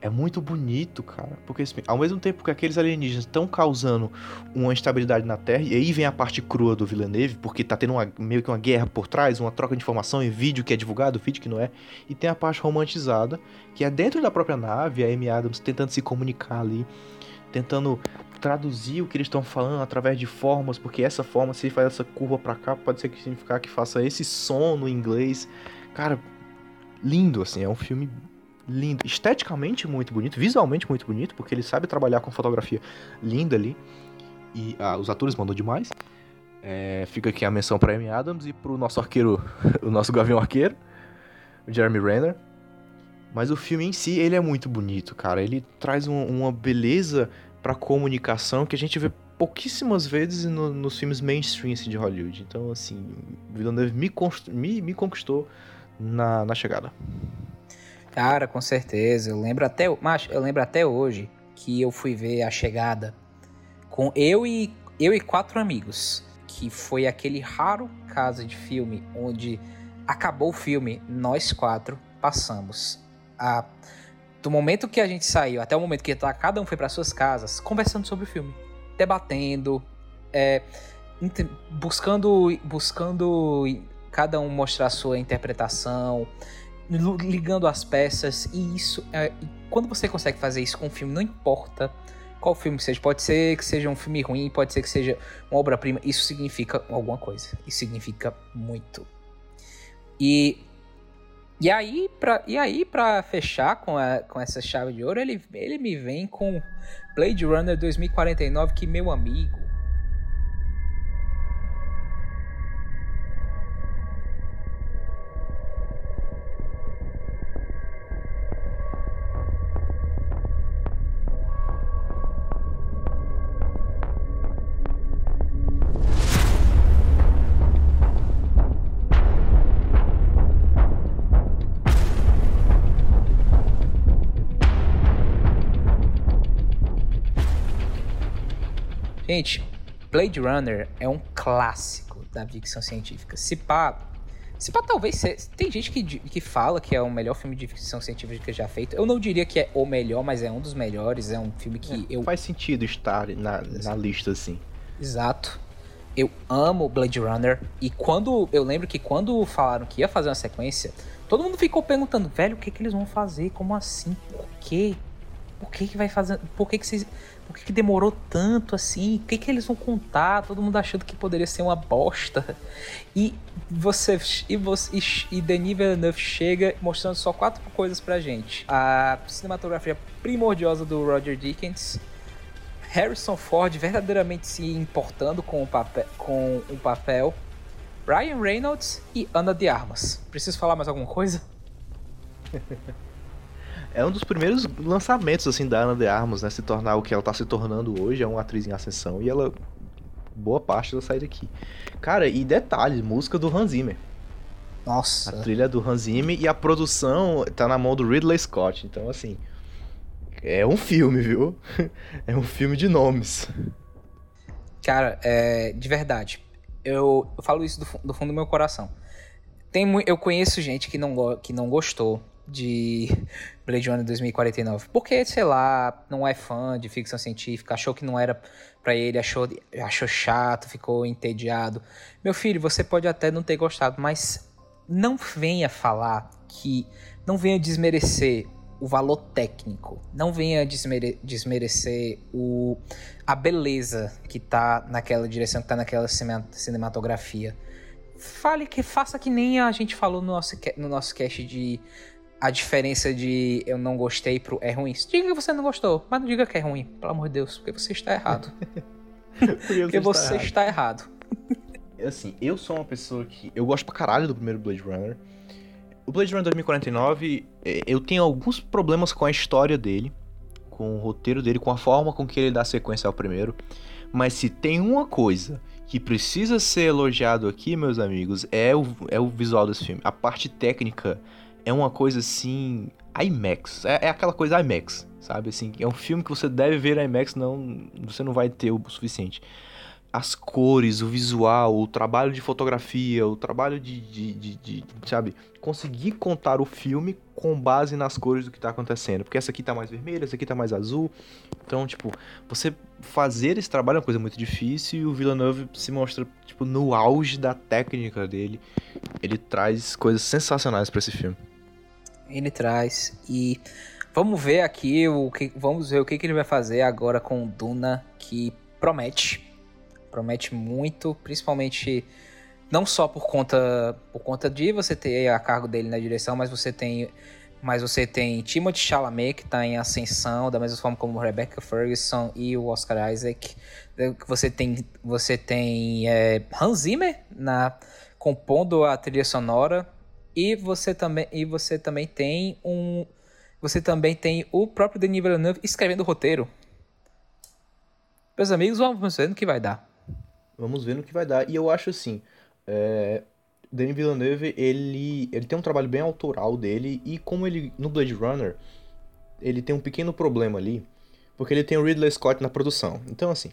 é muito bonito, cara. Porque assim, ao mesmo tempo que aqueles alienígenas estão causando uma instabilidade na Terra, e aí vem a parte crua do Villeneuve, porque tá tendo uma, meio que uma guerra por trás, uma troca de informação em vídeo que é divulgado, vídeo que não é, e tem a parte romantizada, que é dentro da própria nave, a Amy Adams tentando se comunicar ali, tentando traduzir o que eles estão falando através de formas, porque essa forma, se faz essa curva para cá, pode ser que significar que faça esse som no inglês. Cara, lindo, assim, é um filme lindo, esteticamente muito bonito, visualmente muito bonito, porque ele sabe trabalhar com fotografia linda ali. E ah, os atores mandam demais. É, fica aqui a menção para Amy Adams e pro nosso arqueiro, o nosso Gavião Arqueiro, o Jeremy Renner. Mas o filme em si, ele é muito bonito, cara. Ele traz um, uma beleza pra comunicação que a gente vê pouquíssimas vezes no, nos filmes mainstream assim, de Hollywood. Então, assim, Villeneuve me, me, me conquistou na, na chegada. Cara, com certeza. Eu lembro até, mas eu lembro até hoje que eu fui ver a chegada com eu e eu e quatro amigos, que foi aquele raro caso de filme onde acabou o filme, nós quatro passamos a do momento que a gente saiu até o momento que tá, cada um foi para suas casas, conversando sobre o filme, debatendo, é, buscando buscando cada um mostrar sua interpretação, ligando as peças e isso é, quando você consegue fazer isso com um filme não importa qual filme seja pode ser que seja um filme ruim pode ser que seja uma obra prima isso significa alguma coisa isso significa muito. E E aí, pra, e aí, pra fechar com, a, com essa chave de ouro, ele, ele me vem com Blade Runner 2049, que, meu amigo, Gente, Blade Runner é um clássico da ficção científica. Se pá, se pá talvez seja, tem gente que, que fala que é o melhor filme de ficção científica já feito. Eu não diria que é o melhor, mas é um dos melhores. É um filme que é, eu faz sentido estar na, na lista assim. Exato. Eu amo Blade Runner e quando eu lembro que quando falaram que ia fazer uma sequência, todo mundo ficou perguntando, velho, o que que eles vão fazer? Como assim? Por quê? Por que que vai fazer? Por que que vocês por que, que demorou tanto assim? O que, que eles vão contar? Todo mundo achando que poderia ser uma bosta. E você e, você, e Denis Villeneuve chega mostrando só quatro coisas pra gente. A cinematografia primordiosa do Roger Dickens. Harrison Ford verdadeiramente se importando com o papel, com o papel Ryan Reynolds e Ana de Armas. Preciso falar mais alguma coisa? é um dos primeiros lançamentos assim da Ana de Armas, né? Se tornar o que ela tá se tornando hoje, é uma atriz em ascensão e ela boa parte da sair daqui. Cara, e detalhe, música do Hans Zimmer. Nossa. A trilha do Hans Zimmer e a produção tá na mão do Ridley Scott. Então assim, é um filme, viu? é um filme de nomes. Cara, é, de verdade, eu, eu falo isso do, do, fundo do meu coração. Tem, eu conheço gente que não, que não gostou de Blade Runner 2049. Porque, sei lá, não é fã de ficção científica, achou que não era para ele, achou, achou chato, ficou entediado. Meu filho, você pode até não ter gostado, mas não venha falar que. Não venha desmerecer o valor técnico. Não venha desmere desmerecer o, a beleza que tá naquela direção, que tá naquela cinematografia. Fale que faça que nem a gente falou no nosso, no nosso cast de a diferença de eu não gostei pro é ruim. Diga que você não gostou, mas não diga que é ruim, pelo amor de Deus, porque você está errado. porque você está errado. assim, eu sou uma pessoa que. Eu gosto pra caralho do primeiro Blade Runner. O Blade Runner 2049, é, eu tenho alguns problemas com a história dele, com o roteiro dele, com a forma com que ele dá sequência ao primeiro. Mas se tem uma coisa que precisa ser elogiado aqui, meus amigos, é o, é o visual desse filme. A parte técnica é uma coisa assim. IMAX. É, é, aquela coisa IMAX, sabe? Assim, é um filme que você deve ver IMAX, não, você não vai ter o suficiente. As cores, o visual, o trabalho de fotografia, o trabalho de, de, de, de sabe? Conseguir contar o filme com base nas cores do que tá acontecendo. Porque essa aqui tá mais vermelha, essa aqui tá mais azul. Então, tipo, você fazer esse trabalho é uma coisa muito difícil e o Villeneuve se mostra, tipo, no auge da técnica dele. Ele traz coisas sensacionais para esse filme ele traz. E vamos ver aqui o que. Vamos ver o que, que ele vai fazer agora com Duna, que promete. Promete muito, principalmente não só por conta por conta de você ter a cargo dele na direção, mas você tem mas você tem Timothy Chalamet que está em ascensão, da mesma forma como Rebecca Ferguson e o Oscar Isaac. Você tem você tem é, Hans Zimmer na compondo a trilha sonora e você também, e você também tem um. Você também tem o próprio Denis Villeneuve escrevendo o roteiro. Meus amigos, vamos ver no que vai dar. Vamos ver no que vai dar. E eu acho assim. É... Denis Villeneuve, ele, ele tem um trabalho bem autoral dele. E como ele. No Blade Runner, ele tem um pequeno problema ali. Porque ele tem o Ridley Scott na produção. Então, assim.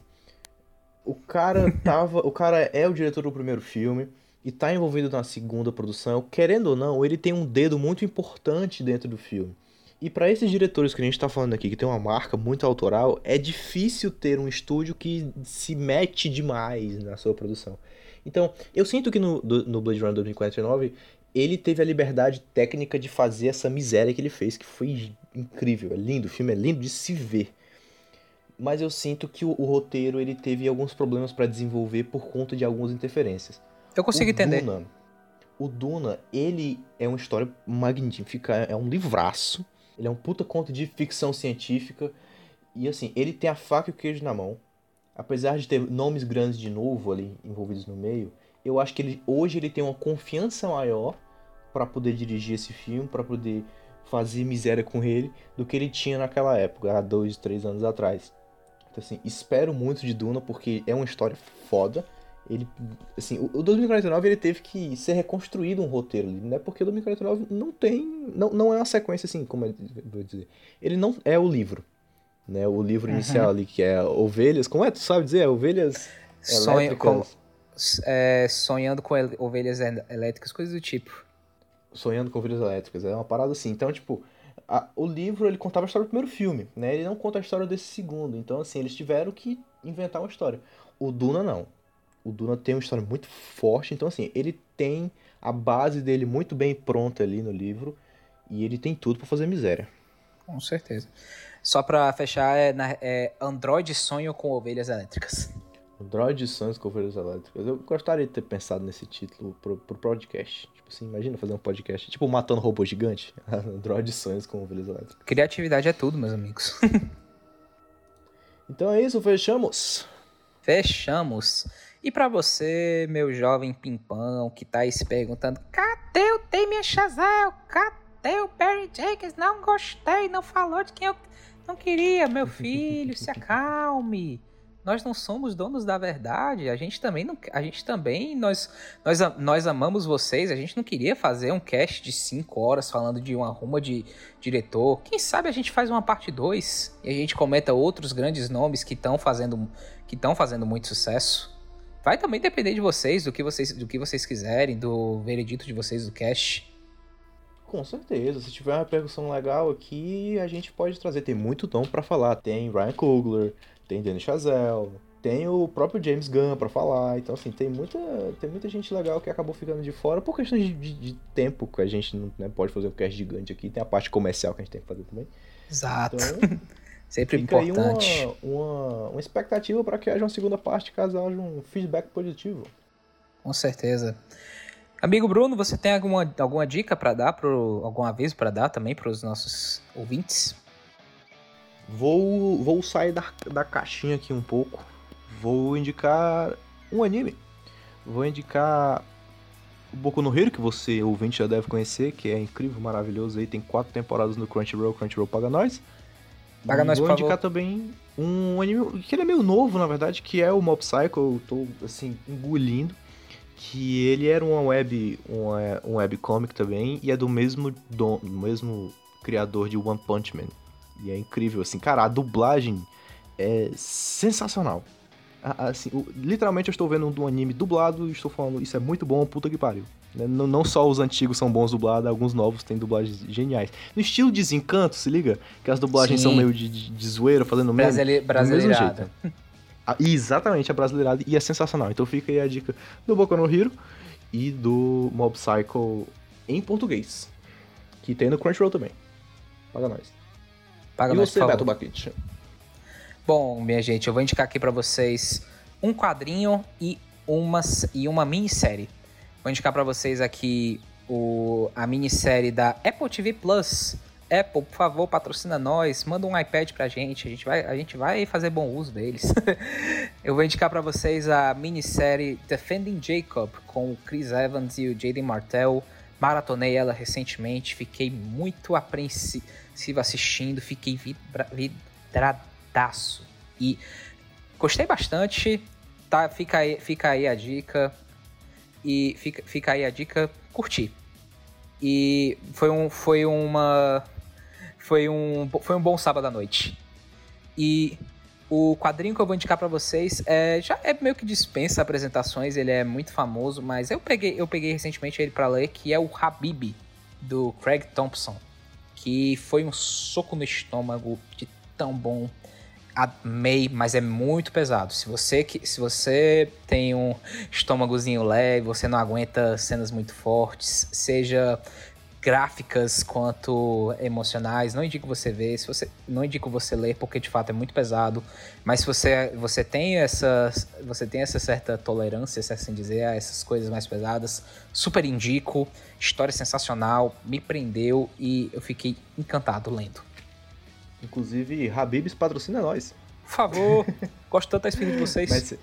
O cara tava. o cara é o diretor do primeiro filme e está envolvido na segunda produção, querendo ou não, ele tem um dedo muito importante dentro do filme. E para esses diretores que a gente está falando aqui, que tem uma marca muito autoral, é difícil ter um estúdio que se mete demais na sua produção. Então, eu sinto que no, no Blade Runner 2049 ele teve a liberdade técnica de fazer essa miséria que ele fez, que foi incrível, é lindo, o filme é lindo de se ver. Mas eu sinto que o, o roteiro ele teve alguns problemas para desenvolver por conta de algumas interferências. Eu consigo o entender. Duna, o Duna, ele é uma história magnífica, é um livraço. Ele é um puta conto de ficção científica. E assim, ele tem a faca e o queijo na mão. Apesar de ter nomes grandes de novo ali envolvidos no meio, eu acho que ele, hoje ele tem uma confiança maior para poder dirigir esse filme, para poder fazer miséria com ele, do que ele tinha naquela época, há dois, três anos atrás. Então, assim, espero muito de Duna, porque é uma história foda. Ele, assim, o, o 2049 ele teve que ser reconstruído um roteiro né? Porque o 2049 não tem, não, não é uma sequência assim, como eu vou dizer. Ele não é o livro, né? O livro Uhum. inicial ali que é Ovelhas, como é? Tu sabe dizer? É Ovelhas Sonho, como, é, sonhando com el- ovelhas el- elétricas, coisas do tipo. Sonhando com Ovelhas Elétricas, é uma parada assim. Então, tipo, a- o livro ele contava a história do primeiro filme, né? Ele não conta a história desse segundo. Então, assim, eles tiveram que inventar uma história. O Duna não. O Duna tem uma história muito forte, então assim, ele tem a base dele muito bem pronta ali no livro e ele tem tudo pra fazer miséria. Com certeza. Só pra fechar, é, é Android sonho com ovelhas elétricas. Android Sonhos com Ovelhas Elétricas. Eu gostaria de ter pensado nesse título pro, pro podcast. Tipo assim, imagina fazer um podcast, tipo Matando Robô Gigante. Android Sonhos com Ovelhas Elétricas. Criatividade é tudo, meus amigos. Então é isso, fechamos. Fechamos. E pra você, meu jovem pimpão, que tá aí se perguntando: cadê o Damien Chazelle? Cadê o Barry Jenkins? Não gostei, não falou de quem eu não queria. Meu filho, se acalme. Nós não somos donos da verdade. A gente também não, a gente também nós nós, nós amamos vocês. A gente não queria fazer um cast de 5 horas falando de uma ruma de diretor. Quem sabe a gente faz uma parte 2 e a gente comenta outros grandes nomes que estão fazendo que estão fazendo muito sucesso. Vai também depender de vocês, do que vocês, do que vocês quiserem, do veredito de vocês do cast. Com certeza, se tiver uma repercussão legal aqui, a gente pode trazer. Tem muito tom pra falar. Tem Ryan Coogler, tem Danny Chazelle, tem o próprio James Gunn pra falar. Então, assim, tem muita, tem muita gente legal que acabou ficando de fora por questão de, de- de tempo, que a gente não né, pode fazer um cast gigante aqui. Tem a parte comercial que a gente tem que fazer também. Exato. Então, Sempre fica aí importante. uma, uma, uma expectativa para que haja uma segunda parte caso haja um feedback positivo. Com certeza. Amigo Bruno, você tem alguma, alguma dica pra dar, pro, algum aviso pra dar também pros nossos ouvintes? Vou, vou sair da, da caixinha aqui um pouco. Vou indicar um anime. Vou indicar o Boku no Hero, que você, ouvinte, já deve conhecer, que é incrível, maravilhoso. Aí tem quatro temporadas no Crunchyroll, Crunchyroll paga nós. Paga E nós, Vou indicar favor. também um anime que ele é meio novo, na verdade, que é o Mob Psycho. Eu tô, assim, engolindo. Que ele era uma web, uma, um webcomic também, e é do mesmo, do mesmo criador de One Punch Man. E é incrível, assim, cara, a dublagem é sensacional. Assim, literalmente eu estou vendo um anime dublado e estou falando, isso é muito bom, puta que pariu. Né? Não, não só os antigos são bons dublados, alguns novos têm dublagens geniais. No estilo Desencanto, se liga? Que as dublagens Sim. são meio de, de, de zoeira, fazendo meme. Brasile- do mesmo brasileirada. jeito. Exatamente, a brasileirada. E é sensacional. Então fica aí a dica do Boku no Hero e do Mob Psycho em português. Que tem no Crunchyroll também. Paga nós. Paga e nós, você, Beto. Baquete? Bom, minha gente, eu vou indicar aqui pra vocês um quadrinho e uma, e uma minissérie. Vou indicar pra vocês aqui o, a minissérie da Apple TV Plus. Apple, por favor, patrocina nós, manda um iPad pra gente, a gente vai, a gente vai fazer bom uso deles. eu vou indicar pra vocês a minissérie Defending Jacob com o Chris Evans e o Jaden Martell. Maratonei ela recentemente, fiquei muito apreensivo assistindo, fiquei vidradaço. E gostei bastante, tá? Fica aí, fica aí a dica. E fica, fica aí a dica, curti. E foi um, foi uma, foi um, foi um bom sábado à noite. E o quadrinho que eu vou indicar pra vocês é já é meio que dispensa apresentações, ele é muito famoso, mas eu peguei, eu peguei recentemente ele pra ler, que é o Habib do Craig Thompson, que foi um soco no estômago de tão bom. Amei, mas é muito pesado. Se você que se você tem um estômagozinho leve, você não aguenta cenas muito fortes, seja gráficas quanto emocionais. Não indico você ver, se você não indico você ler porque de fato é muito pesado, mas se você você tem essa você tem essa certa tolerância, se assim dizer, a essas coisas mais pesadas, super indico. História sensacional, me prendeu e eu fiquei encantado lendo. Inclusive, Habibs patrocina nós. Por favor, gosto tanto da espinha de vocês. Mas,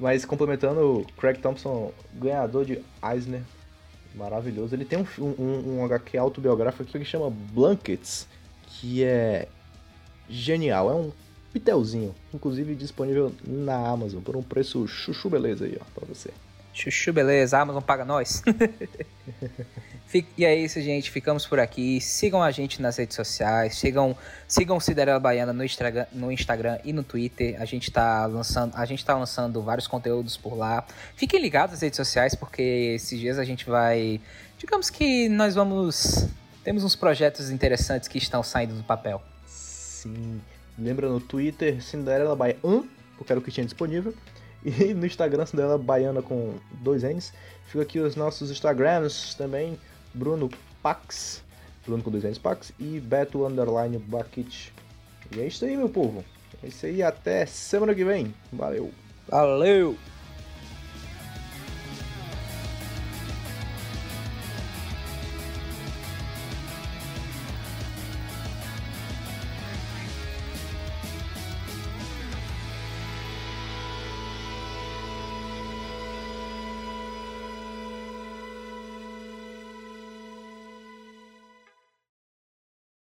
mas complementando, Craig Thompson, ganhador de Eisner, maravilhoso. Ele tem um, um, um HQ autobiográfico que chama Blankets, que é genial. É um pitelzinho, inclusive disponível na Amazon por um preço chuchu beleza aí, ó, pra você. Chuchu beleza, Amazon paga nós. e é isso, gente. Ficamos por aqui. Sigam a gente nas redes sociais. Sigam, sigam Cinderela Baiana no Instagram, no Instagram e no Twitter. A gente tá lançando, a gente tá lançando vários conteúdos por lá. Fiquem ligados nas redes sociais porque esses dias a gente vai, digamos que nós vamos temos uns projetos interessantes que estão saindo do papel. Sim. Lembra no Twitter Cinderela Baiana, porque era o que tinha disponível. E no Instagram Cinderela Baiana com dois N's. Fica aqui os nossos Instagrams também. Bruno Pax, Bruno com dois N's Pax e Beto Underline Bakit. E é isso aí, meu povo. É isso aí, até semana que vem. Valeu. Valeu!